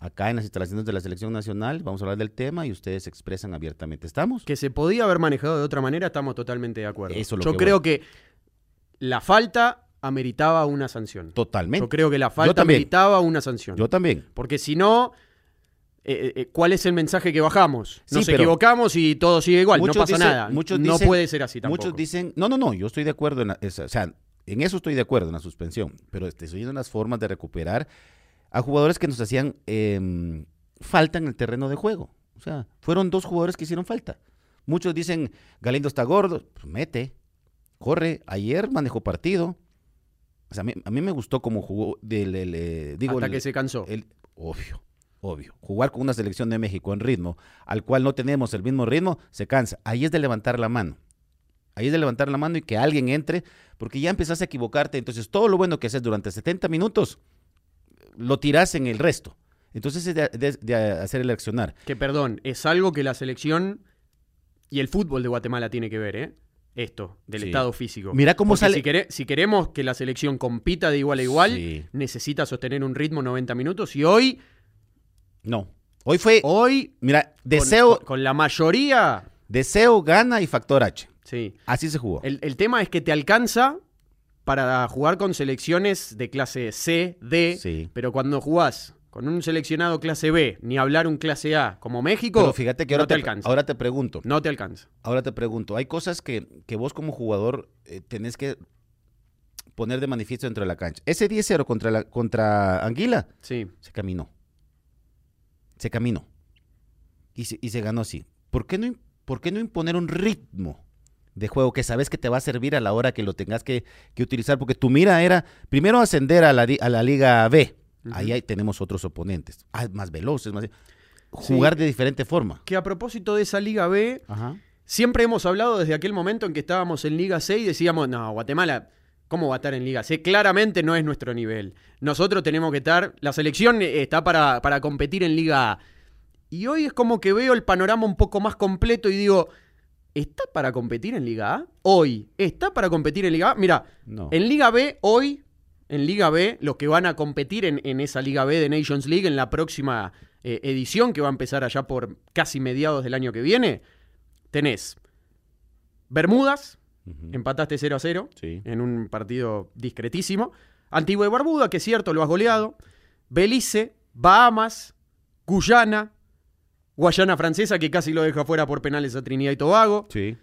S2: acá en las instalaciones de la selección nacional, vamos a hablar del tema y ustedes se expresan abiertamente. ¿Estamos?
S1: Que se podía haber manejado de otra manera, estamos totalmente de acuerdo.
S2: Eso es lo
S1: Yo
S2: que
S1: creo
S2: voy.
S1: que la falta ameritaba una sanción.
S2: Totalmente.
S1: Yo creo que la falta ameritaba una sanción.
S2: Yo también.
S1: Porque si no, eh, eh, ¿cuál es el mensaje que bajamos? Nos
S2: Sí,
S1: equivocamos y todo sigue igual, no pasa
S2: dicen-
S1: nada.
S2: muchos
S1: no
S2: dicen-
S1: puede ser así tampoco.
S2: Muchos dicen, no, no, no, yo estoy de acuerdo en la- o sea, en eso estoy de acuerdo, en la suspensión, pero este, estoy viendo las formas de recuperar a jugadores que nos hacían em, falta en el terreno de juego. O sea, fueron dos jugadores que hicieron falta. Muchos dicen, Galindo está gordo, pues mete, corre, ayer manejó partido. O sea, a mí, a mí me gustó como jugó, del, el, eh, digo,
S1: Hasta
S2: el-
S1: que se cansó.
S2: el- obvio, obvio. Jugar con una selección de México en ritmo, al cual no tenemos el mismo ritmo, se cansa. Ahí es de levantar la mano. Ahí es de levantar la mano y que alguien entre, porque ya empezás a equivocarte. Entonces, todo lo bueno que haces durante 70 minutos, lo tirás en el resto. Entonces, es de, de- de hacer el accionar.
S1: Que perdón, es algo que la selección y el fútbol de Guatemala tiene que ver, ¿eh? Esto, del
S2: Sí.
S1: estado físico.
S2: Mira cómo
S1: Porque
S2: sale.
S1: Si, quere- si queremos que la selección compita de igual a igual,
S2: Sí.
S1: necesita sostener un ritmo 90 minutos. Y hoy,
S2: No. Hoy fue,
S1: hoy,
S2: mira, deseo,
S1: con, con la mayoría,
S2: deseo, gana y factor H.
S1: sí.
S2: Así se jugó.
S1: El, el tema es que te alcanza para jugar con selecciones de clase C, D,
S2: Sí.
S1: pero cuando jugás con un seleccionado clase B, ni hablar un clase A como México,
S2: Pero fíjate que
S1: no
S2: ahora
S1: te
S2: te,
S1: alcanza.
S2: ahora te pregunto.
S1: no te alcanza.
S2: Ahora te pregunto, hay cosas que, que vos como jugador eh, tenés que poner de manifiesto dentro de la cancha. Ese 10-0 contra, la- contra Anguila
S1: Sí.
S2: se caminó. Se caminó. Y se, y se ganó así. ¿Por qué, no, ¿Por qué no imponer un ritmo de juego que sabes que te va a servir a la hora que lo tengas que, que utilizar? Porque tu mira era primero ascender a la, a la Liga B. Ahí hay- tenemos otros oponentes. Ah, más veloces, más... Jugar de diferente forma.
S1: Que a propósito de esa Liga B,
S2: Ajá.
S1: siempre hemos hablado desde aquel momento en que estábamos en Liga C y decíamos, no, Guatemala, ¿cómo va a estar en Liga C? Claramente no es nuestro nivel. Nosotros tenemos que estar, la selección eh, está para, para competir en Liga A. Y hoy es como que veo el panorama un poco más completo y digo, ¿está para competir en Liga A? Hoy, ¿está para competir en Liga A? Mira,
S2: No.
S1: en Liga B, hoy, en Liga B, los que van a competir en, en esa Liga B de Nations League en la próxima eh, edición, que va a empezar allá por casi mediados del año que viene, tenés Bermudas, empataste 0 a 0
S2: Sí.
S1: en un partido discretísimo. Antigua y Barbuda, que es cierto, lo has goleado. Belice, Bahamas, Guyana, Guayana Francesa, que casi lo deja fuera por penales a Trinidad y Tobago.
S2: Sí.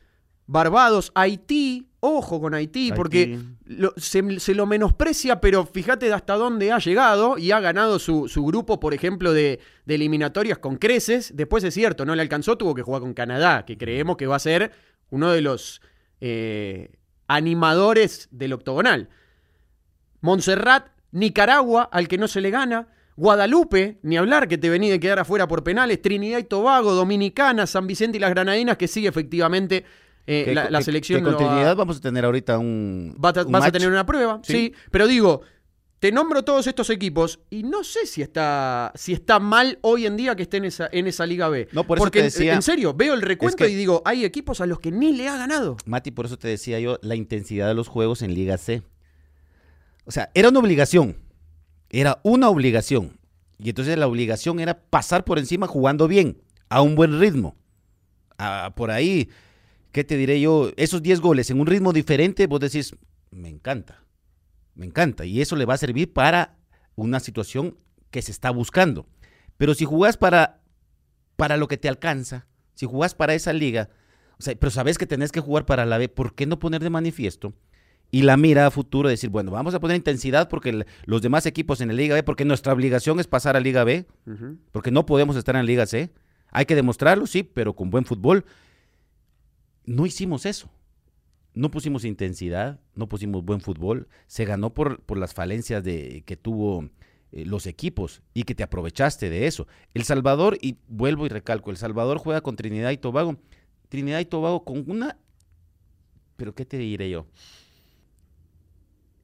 S1: Barbados, Haití, ojo con Haití, porque lo- se, se lo menosprecia, pero fíjate de hasta dónde ha llegado y ha ganado su, su grupo, por ejemplo, de, de eliminatorias con creces. Después es cierto, no le alcanzó, tuvo que jugar con Canadá, que creemos que va a ser uno de los eh, animadores del octogonal. Montserrat, Nicaragua, al que no se le gana. Guadalupe, ni hablar que te vení de quedar afuera por penales. Trinidad y Tobago, Dominicana, San Vicente y las Granadinas, que sigue efectivamente eh, la, selección.
S2: que con
S1: lo ha-
S2: Trinidad vamos a tener ahorita un.
S1: Va a-
S2: un
S1: vas a tener una prueba, sí.
S2: Sí.
S1: Pero digo, te nombro todos estos equipos y no sé si está, si está mal hoy en día que esté en esa, en esa Liga B.
S2: No, por eso
S1: Porque
S2: te
S1: en-
S2: decía-
S1: en serio, veo el recuento
S2: que-
S1: y digo, hay equipos a los que ni le ha ganado.
S2: Mati, por eso te decía yo la intensidad de los juegos en Liga C. O sea, era una obligación. Era una obligación. Y entonces la obligación era pasar por encima jugando bien, a un buen ritmo. Por ahí, ¿qué te diré yo? Esos 10 goles en un ritmo diferente, vos decís, me encanta. Me encanta. Y eso le va a servir para una situación que se está buscando. Pero si jugás para, para lo que te alcanza, si jugás para esa liga, o sea, pero sabes que tenés que jugar para la B, ¿por qué no poner de manifiesto? Y la mira a futuro, decir, bueno, vamos a poner intensidad porque los demás equipos en la Liga B, porque nuestra obligación es pasar a Liga B, porque no podemos estar en Liga C. Hay que demostrarlo, sí, pero con buen fútbol. No hicimos eso. No pusimos intensidad, no pusimos buen fútbol. Se ganó por, por las falencias de, que tuvo eh, los equipos y que te aprovechaste de eso. El Salvador, y vuelvo y recalco, El Salvador juega con Trinidad y Tobago. Trinidad y Tobago con una, pero ¿qué te diré yo?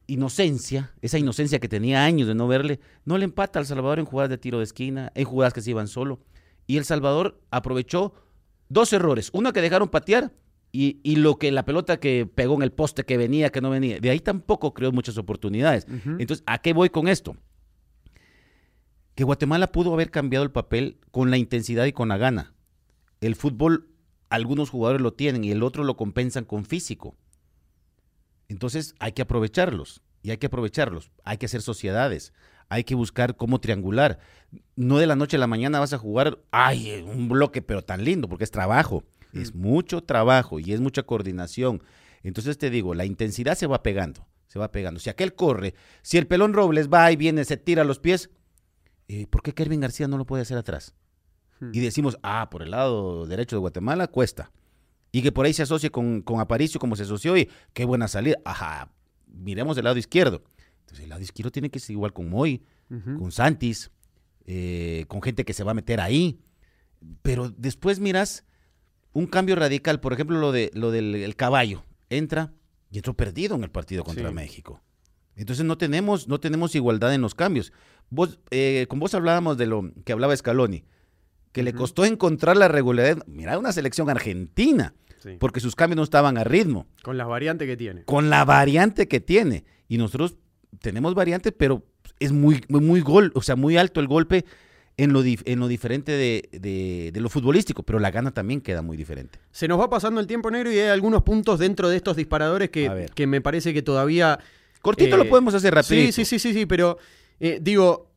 S2: Inocencia, esa inocencia que tenía años de no verle, no le empata al Salvador en jugadas de tiro de esquina, en jugadas que se iban solo. Y El Salvador aprovechó dos errores. Uno que dejaron patear y, y lo que la pelota que pegó en el poste que venía, que no venía. De ahí tampoco creó muchas oportunidades. Entonces, ¿a qué voy con esto? Que Guatemala pudo haber cambiado el papel con la intensidad y con la gana. El fútbol, algunos jugadores lo tienen y el otro lo compensan con físico. Entonces hay que aprovecharlos y hay que aprovecharlos. Hay que hacer sociedades, hay que buscar cómo triangular. No de la noche a la mañana vas a jugar, ay, un bloque, pero tan lindo, porque es trabajo. Es mucho trabajo y es mucha coordinación. Entonces te digo, la intensidad se va pegando, se va pegando. Si aquel corre, si el pelón Robles va y viene, se tira a los pies, eh, ¿por qué Kervin García no lo puede hacer atrás?
S1: Hmm.
S2: Y decimos, ah, por el lado derecho de Guatemala cuesta. Y que por ahí se asocie con, con Aparicio como se asoció y qué buena salida. Ajá, miremos el lado izquierdo. Entonces el lado izquierdo tiene que ser igual con Moy, con Santis, eh, con gente que se va a meter ahí. Pero después miras un cambio radical, por ejemplo, lo, de, lo del el caballo. Entra y entró perdido en el partido contra
S1: Sí.
S2: México. Entonces no tenemos, no tenemos igualdad en los cambios. Vos, eh, con vos hablábamos de lo que hablaba Scaloni, que le costó encontrar la regularidad. Mira, una selección argentina,
S1: Sí.
S2: porque sus cambios no estaban a ritmo,
S1: Con las variantes que tiene.
S2: con la variante que tiene. Y nosotros tenemos variante, pero es muy, muy, muy gol, o sea, muy alto el golpe en lo, en lo diferente de, de- de lo futbolístico, pero la gana también queda muy diferente.
S1: Se nos va pasando el tiempo negro y hay algunos puntos dentro de estos disparadores
S2: A
S1: que, que me parece que todavía
S2: Cortito
S1: Eh,
S2: lo podemos hacer rápido.
S1: Sí, sí, sí, sí, sí, pero eh, digo,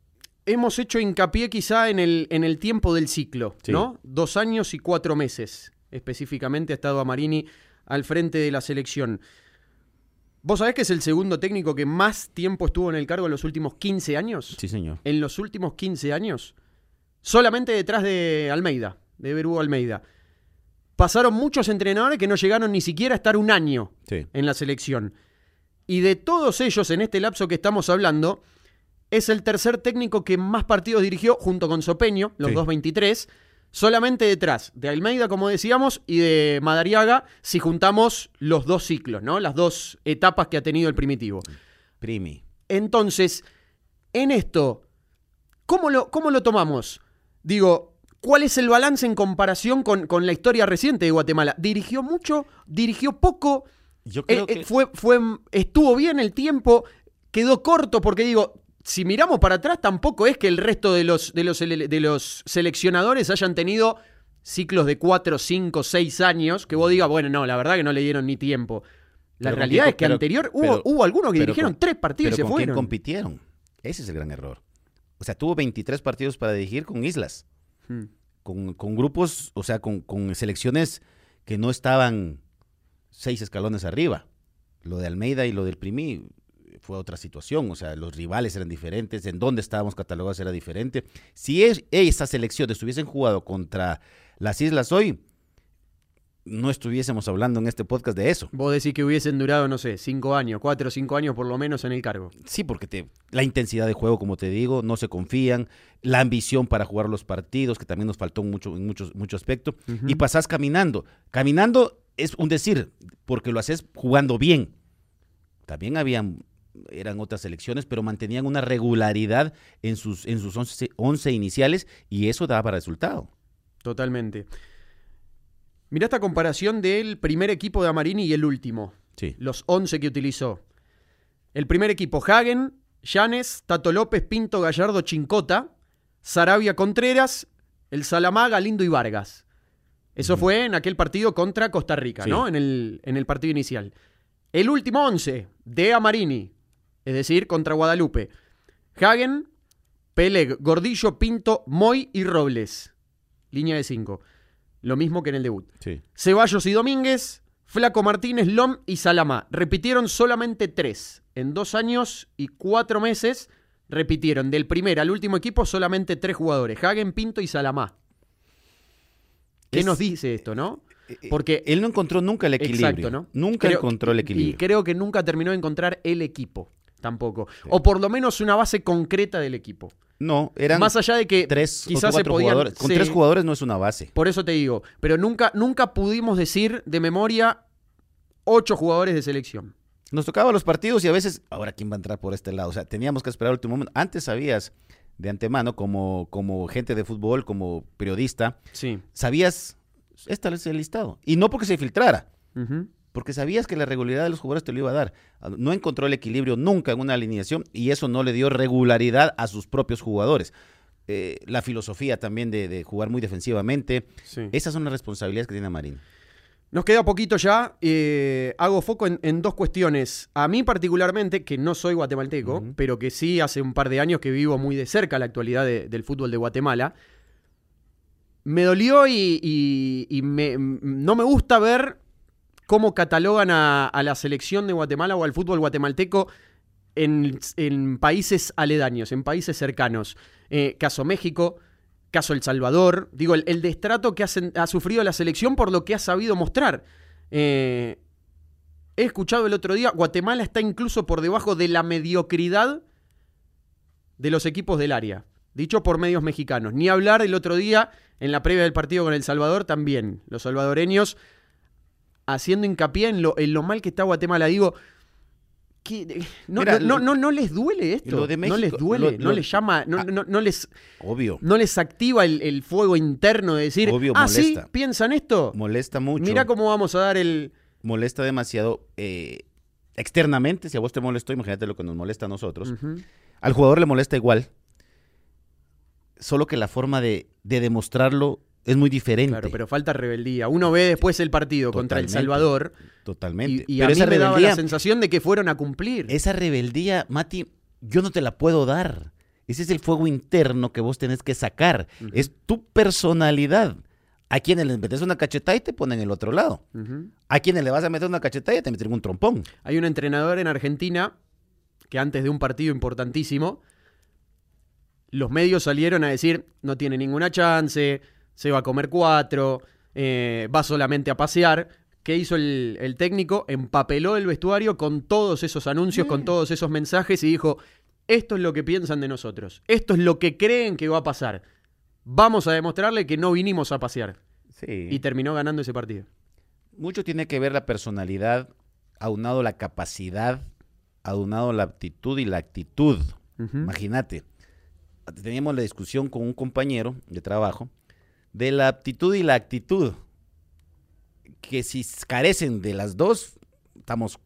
S1: hemos hecho hincapié quizá en el, en el tiempo del ciclo,
S2: Sí.
S1: ¿no? Dos años y cuatro meses, específicamente ha estado Amarini al frente de la selección. ¿Vos sabés que es el segundo técnico que más tiempo estuvo en el cargo en los últimos 15 años?
S2: Sí, señor.
S1: En los últimos 15 años, solamente detrás de Almeida, de Berú Almeida. Pasaron muchos entrenadores que no llegaron ni siquiera a estar un año
S2: Sí.
S1: en la selección. Y de todos ellos, en este lapso que estamos hablando, es el tercer técnico que más partidos dirigió junto con Sopeño, los
S2: Sí.
S1: dos 23, solamente detrás de Almeida, como decíamos, y de Madariaga, si juntamos los dos ciclos, ¿no? Las dos etapas que ha tenido el primitivo.
S2: Primi.
S1: Entonces, en esto, ¿cómo lo, cómo lo tomamos? Digo, ¿cuál es el balance en comparación con, con la historia reciente de Guatemala? ¿Dirigió mucho? ¿Dirigió poco?
S2: Yo
S1: Eh,
S2: creo
S1: eh,
S2: que...
S1: fue, fue, estuvo bien el tiempo, quedó corto, porque digo, si miramos para atrás, tampoco es que el resto de los, de los, de los seleccionadores hayan tenido ciclos de 4, 5, 6 años, que vos digas, bueno, no, la verdad que no le dieron ni tiempo. La
S2: Pero
S1: realidad
S2: quién-
S1: es que
S2: pero-
S1: anterior hubo,
S2: pero-
S1: hubo algunos que dirigieron
S2: con-
S1: tres partidos y se
S2: ¿con quién
S1: fueron.
S2: compitieron? Ese es el gran error. O sea, tuvo 23 partidos para dirigir con islas,
S1: Mm.
S2: con, con grupos, o sea, con, con selecciones que no estaban seis escalones arriba. Lo de Almeida y lo del Primí fue otra situación, o sea, los rivales eran diferentes, en dónde estábamos catalogados era diferente. Si es- esas selecciones hubiesen jugado contra las islas hoy, no estuviésemos hablando en este podcast de eso.
S1: Vos decís que hubiesen durado, no sé, cinco años, cuatro o cinco años por lo menos en el cargo.
S2: Sí, porque te, la intensidad de juego, como te digo, no se confían, la ambición para jugar los partidos, que también nos faltó mucho, en muchos, mucho aspecto, y pasás caminando. Caminando es un decir, porque lo haces jugando bien. También habían, eran otras selecciones, pero mantenían una regularidad en sus, en sus 11, 11 iniciales y eso daba resultado.
S1: Totalmente. Mirá esta comparación del primer equipo de Amarini y el último.
S2: Sí.
S1: Los 11 que utilizó. El primer equipo, Hagen, Llanes, Tato López, Pinto, Gallardo, Chincota, Sarabia, Contreras, el Salamá, Galindo y Vargas. Eso fue en aquel partido contra Costa Rica,
S2: Sí.
S1: ¿no? En el, en el partido inicial. El último 11 de Amarini, es decir, contra Guadalupe. Hagen, Peleg, Gordillo, Pinto, Moy y Robles. Línea de 5. Lo mismo que en el debut.
S2: Sí.
S1: Ceballos y Domínguez, Flaco Martínez, Lom y Salamá. Repitieron solamente tres. En dos años y cuatro meses repitieron del primer al último equipo solamente tres jugadores. Hagen, Pinto y Salamá. ¿Qué
S2: Es-
S1: nos dice esto, no?
S2: Porque
S1: Porque
S2: él no encontró nunca el equilibrio.
S1: Exacto, ¿no?
S2: Nunca
S1: Creo-
S2: encontró el
S1: Y
S2: equilibrio.
S1: creo que nunca terminó de encontrar el equipo, tampoco. O por lo menos una base concreta del equipo.
S2: No, eran
S1: Más allá de que
S2: tres
S1: quizás se podían...
S2: jugadores. Con
S1: se-
S2: tres jugadores no es una base.
S1: Por eso te digo, pero nunca, nunca pudimos decir de memoria ocho jugadores de selección.
S2: Nos tocaba los partidos y a veces, ahora quién va a entrar por este lado. O sea, teníamos que esperar el último momento. Antes sabías de antemano, como, como gente de fútbol, como periodista,
S1: Sí.
S2: sabías, este es el listado. Y no porque se filtrara. Porque sabías que la regularidad de los jugadores te lo iba a dar. No encontró el equilibrio nunca en una alineación y eso no le dio regularidad a sus propios jugadores. Eh, la filosofía también de, de jugar muy defensivamente.
S1: Sí.
S2: Esas son las responsabilidades que tiene Marín.
S1: Nos queda poquito ya. eh, hago foco en, en dos cuestiones. A mí particularmente, que no soy guatemalteco, pero que sí hace un par de años que vivo muy de cerca la actualidad de- del fútbol de Guatemala, me dolió y, y- y me- m- no me gusta ver cómo catalogan a, la selección de Guatemala o al fútbol guatemalteco en, países aledaños, en países cercanos. Eh, caso México, caso El Salvador. Digo, el, el destrato que ha sufrido la selección por lo que ha sabido mostrar. Eh, he escuchado el otro día, Guatemala está incluso por debajo de la mediocridad de los equipos del área. Dicho por medios mexicanos. Ni hablar el otro día, en la previa del partido con El Salvador, también. Los salvadoreños haciendo hincapié en lo, en lo mal que está Guatemala. Digo, ¿qué- no,
S2: Mira,
S1: no, no, no les duele esto.
S2: lo de
S1: no les duele,
S2: lo-
S1: no
S2: lo-
S1: les llama, no,
S2: Ah.
S1: no- no les,
S2: Obvio.
S1: no les activa el, el fuego interno de decir,
S2: Obvio,
S1: ah, sí,
S2: molesta.
S1: piensan esto.
S2: Molesta mucho.
S1: Mira cómo vamos a dar el...
S2: molesta demasiado eh, externamente. Si a vos te molestó, imagínate lo que nos molesta a nosotros. Al jugador le molesta igual. Solo que la forma de, de demostrarlo es muy diferente.
S1: Claro, pero falta rebeldía. Uno ve después el partido contra El. Salvador
S2: Totalmente.
S1: y, y
S2: pero
S1: a mí
S2: esa
S1: me daba
S2: rebeldía,
S1: la sensación de que fueron a cumplir.
S2: esa rebeldía, Mati, yo no te la puedo dar. Ese es el fuego interno que vos tenés que sacar. Es tu personalidad. A quienes les metes una cachetada y te ponen el otro lado. A quienes le vas a meter una cachetada y te meten un trompón.
S1: Hay un entrenador en Argentina que antes de un partido importantísimo, los medios salieron a decir, no tiene ninguna chance, se va a comer cuatro, eh, va solamente a pasear. ¿Qué hizo el, el técnico? Empapeló el vestuario con todos esos anuncios, con todos esos mensajes y dijo, esto es lo que piensan de nosotros, esto es lo que creen que va a pasar. Vamos a demostrarle que no vinimos a pasear.
S2: Sí.
S1: Y terminó ganando ese partido.
S2: Mucho tiene que ver la personalidad, aunado la capacidad, aunado la aptitud y la actitud. Imagínate, teníamos la discusión con un compañero de trabajo de la aptitud y la actitud. Que si carecen de las dos, estamos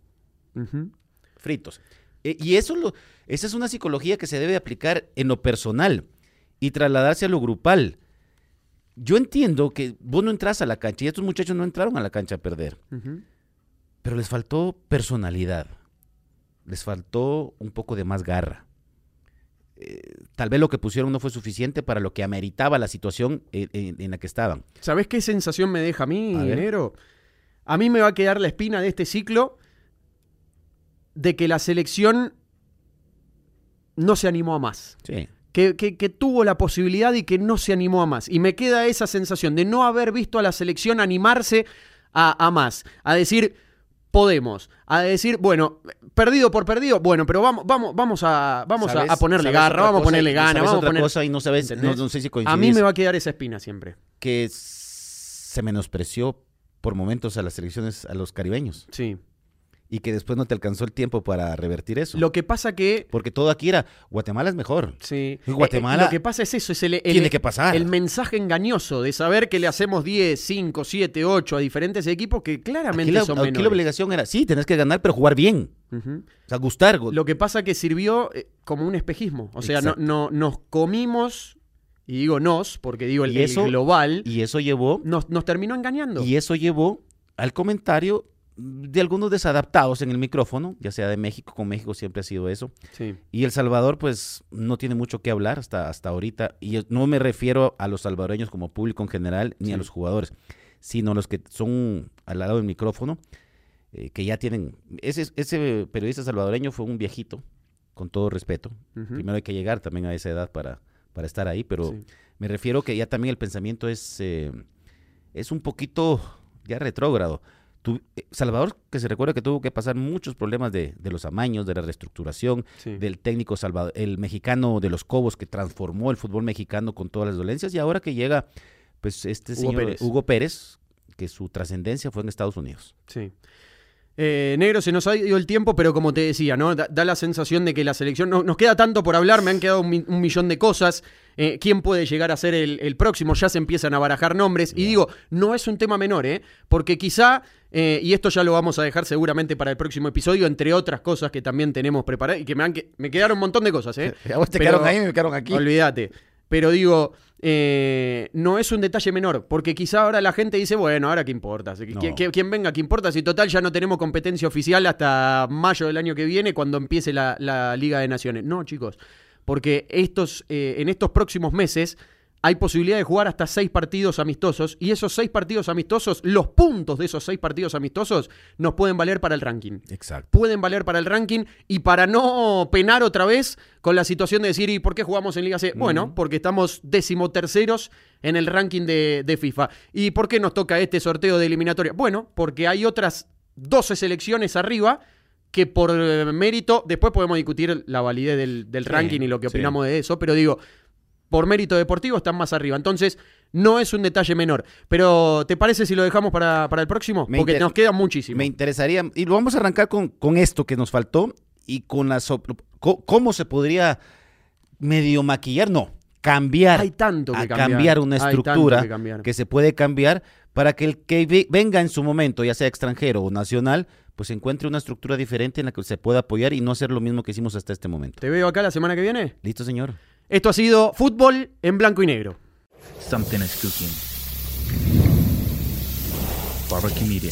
S2: fritos. E- y eso lo, esa es una psicología que se debe aplicar en lo personal y trasladarse a lo grupal. Yo entiendo que vos no entras a la cancha y estos muchachos no entraron a la cancha a perder. Pero les faltó personalidad. Les faltó un poco de más garra. Eh, tal vez lo que pusieron no fue suficiente para lo que ameritaba la situación en, en- en la que estaban.
S1: ¿Sabés qué sensación me deja a mí,
S2: A ver.
S1: Negro? A mí me va a quedar la espina de este ciclo de que la selección no se animó a más.
S2: Sí.
S1: Que, que- que tuvo la posibilidad y que no se animó a más. Y me queda esa sensación de no haber visto a la selección animarse a, a más. A decir, podemos. A decir, bueno, perdido por perdido, bueno, pero vamos, vamos, vamos a, vamos a,
S2: ¿Sabes-
S1: a ponerle
S2: sabes
S1: garra, vamos a ponerle
S2: Y
S1: gana, vamos a
S2: otra
S1: poner...
S2: cosa y no sabes, no, no sé si
S1: A mí me va a quedar esa espina siempre.
S2: que se menospreció por momentos a las selecciones, a los caribeños,
S1: Sí.
S2: Y que después no te alcanzó el tiempo para revertir eso.
S1: Lo que pasa que
S2: Porque todo aquí era, Guatemala es mejor.
S1: Sí.
S2: Guatemala
S1: Eh, lo que pasa es eso, es el, el-
S2: tiene que pasar.
S1: el mensaje engañoso de saber que le hacemos 10, 5, 7, 8 a diferentes equipos que claramente
S2: Aquí la,
S1: son
S2: aquí la
S1: menores.
S2: obligación era, sí, tenés que ganar, pero jugar bien.
S1: Ujú.
S2: O sea, gustar.
S1: Lo que pasa que sirvió eh, como un espejismo. O sea, no, no- nos comimos, y digo nos, porque digo el,
S2: Y
S1: el global,
S2: y eso llevó,
S1: nos, nos terminó engañando.
S2: y eso llevó al comentario de algunos desadaptados en el micrófono, ya sea de México, con México siempre ha sido eso.
S1: Sí.
S2: Y El Salvador, pues, no tiene mucho que hablar hasta, hasta ahorita. Y no me refiero a los salvadoreños como público en general, ni a los jugadores, sino a los que son al lado del micrófono, eh, que ya tienen... Ese, ese periodista salvadoreño fue un viejito, con todo respeto. Primero hay que llegar también a esa edad para, para estar ahí, pero
S1: Sí.
S2: me refiero que ya también el pensamiento es, eh, es un poquito ya retrógrado. Tu- eh, Salvador, que se recuerda que tuvo que pasar muchos problemas de, de los amaños, de la reestructuración,
S1: Sí.
S2: del técnico Salvador, el mexicano de los Cobos que transformó el fútbol mexicano con todas las dolencias y ahora que llega pues este
S1: Hugo
S2: señor
S1: Pérez.
S2: Hugo Pérez, que su trascendencia fue en Estados Unidos.
S1: Sí. Eh, negro, se nos ha ido el tiempo, pero como te decía, ¿no? Da, da la sensación de que la selección. No, nos queda tanto por hablar, me han quedado un, mi- un millón de cosas. Eh, ¿Quién puede llegar a ser el, el próximo? Ya se empiezan a barajar nombres. Y digo, no es un tema menor, ¿eh? Porque quizá, eh, y esto ya lo vamos a dejar seguramente para el próximo episodio, entre otras cosas que también tenemos preparadas, y que me, han que- me quedaron un montón de cosas, ¿eh?
S2: A vos te
S1: Pero-
S2: quedaron ahí, me quedaron aquí.
S1: Olvídate. Pero digo, eh, no es un detalle menor, porque quizá ahora la gente dice, bueno, ahora qué importa,
S2: No.
S1: qui- quien venga, qué importa, si total ya no tenemos competencia oficial hasta mayo del año que viene, cuando empiece la, la Liga de Naciones. No, chicos, porque estos, eh, en estos próximos meses hay posibilidad de jugar hasta seis partidos amistosos, y esos seis partidos amistosos, los puntos de esos seis partidos amistosos, nos pueden valer para el ranking
S2: Exacto.
S1: pueden valer para el ranking y para no penar otra vez con la situación de decir, ¿y por qué jugamos en Liga C? Bueno, porque estamos decimoterceros en el ranking de, de FIFA. ¿Y por qué nos toca este sorteo de eliminatoria? Bueno, porque hay otras 12 selecciones arriba que por eh, mérito, después podemos discutir la validez del, del
S2: Sí,
S1: ranking y lo que
S2: sí.
S1: opinamos de eso, pero digo, por mérito deportivo están más arriba. Entonces, no es un detalle menor. Pero, ¿te parece si lo dejamos para, para el próximo?
S2: Me
S1: Porque nos queda muchísimo.
S2: Me interesaría, y lo vamos a arrancar con, con esto que nos faltó y con la so- co- cómo se podría medio maquillar, no, cambiar,
S1: Hay tanto que
S2: a
S1: cambiar.
S2: cambiar una estructura
S1: que cambiar.
S2: que se puede cambiar para que el que ve- venga en su momento, ya sea extranjero o nacional, pues encuentre una estructura diferente en la que se pueda apoyar y no hacer lo mismo que hicimos hasta este momento.
S1: Te veo acá la semana que viene.
S2: ¿Listo, señor?
S1: Esto ha sido Fútbol en Blanco y Negro.
S3: Something is cooking. Barbecue Media.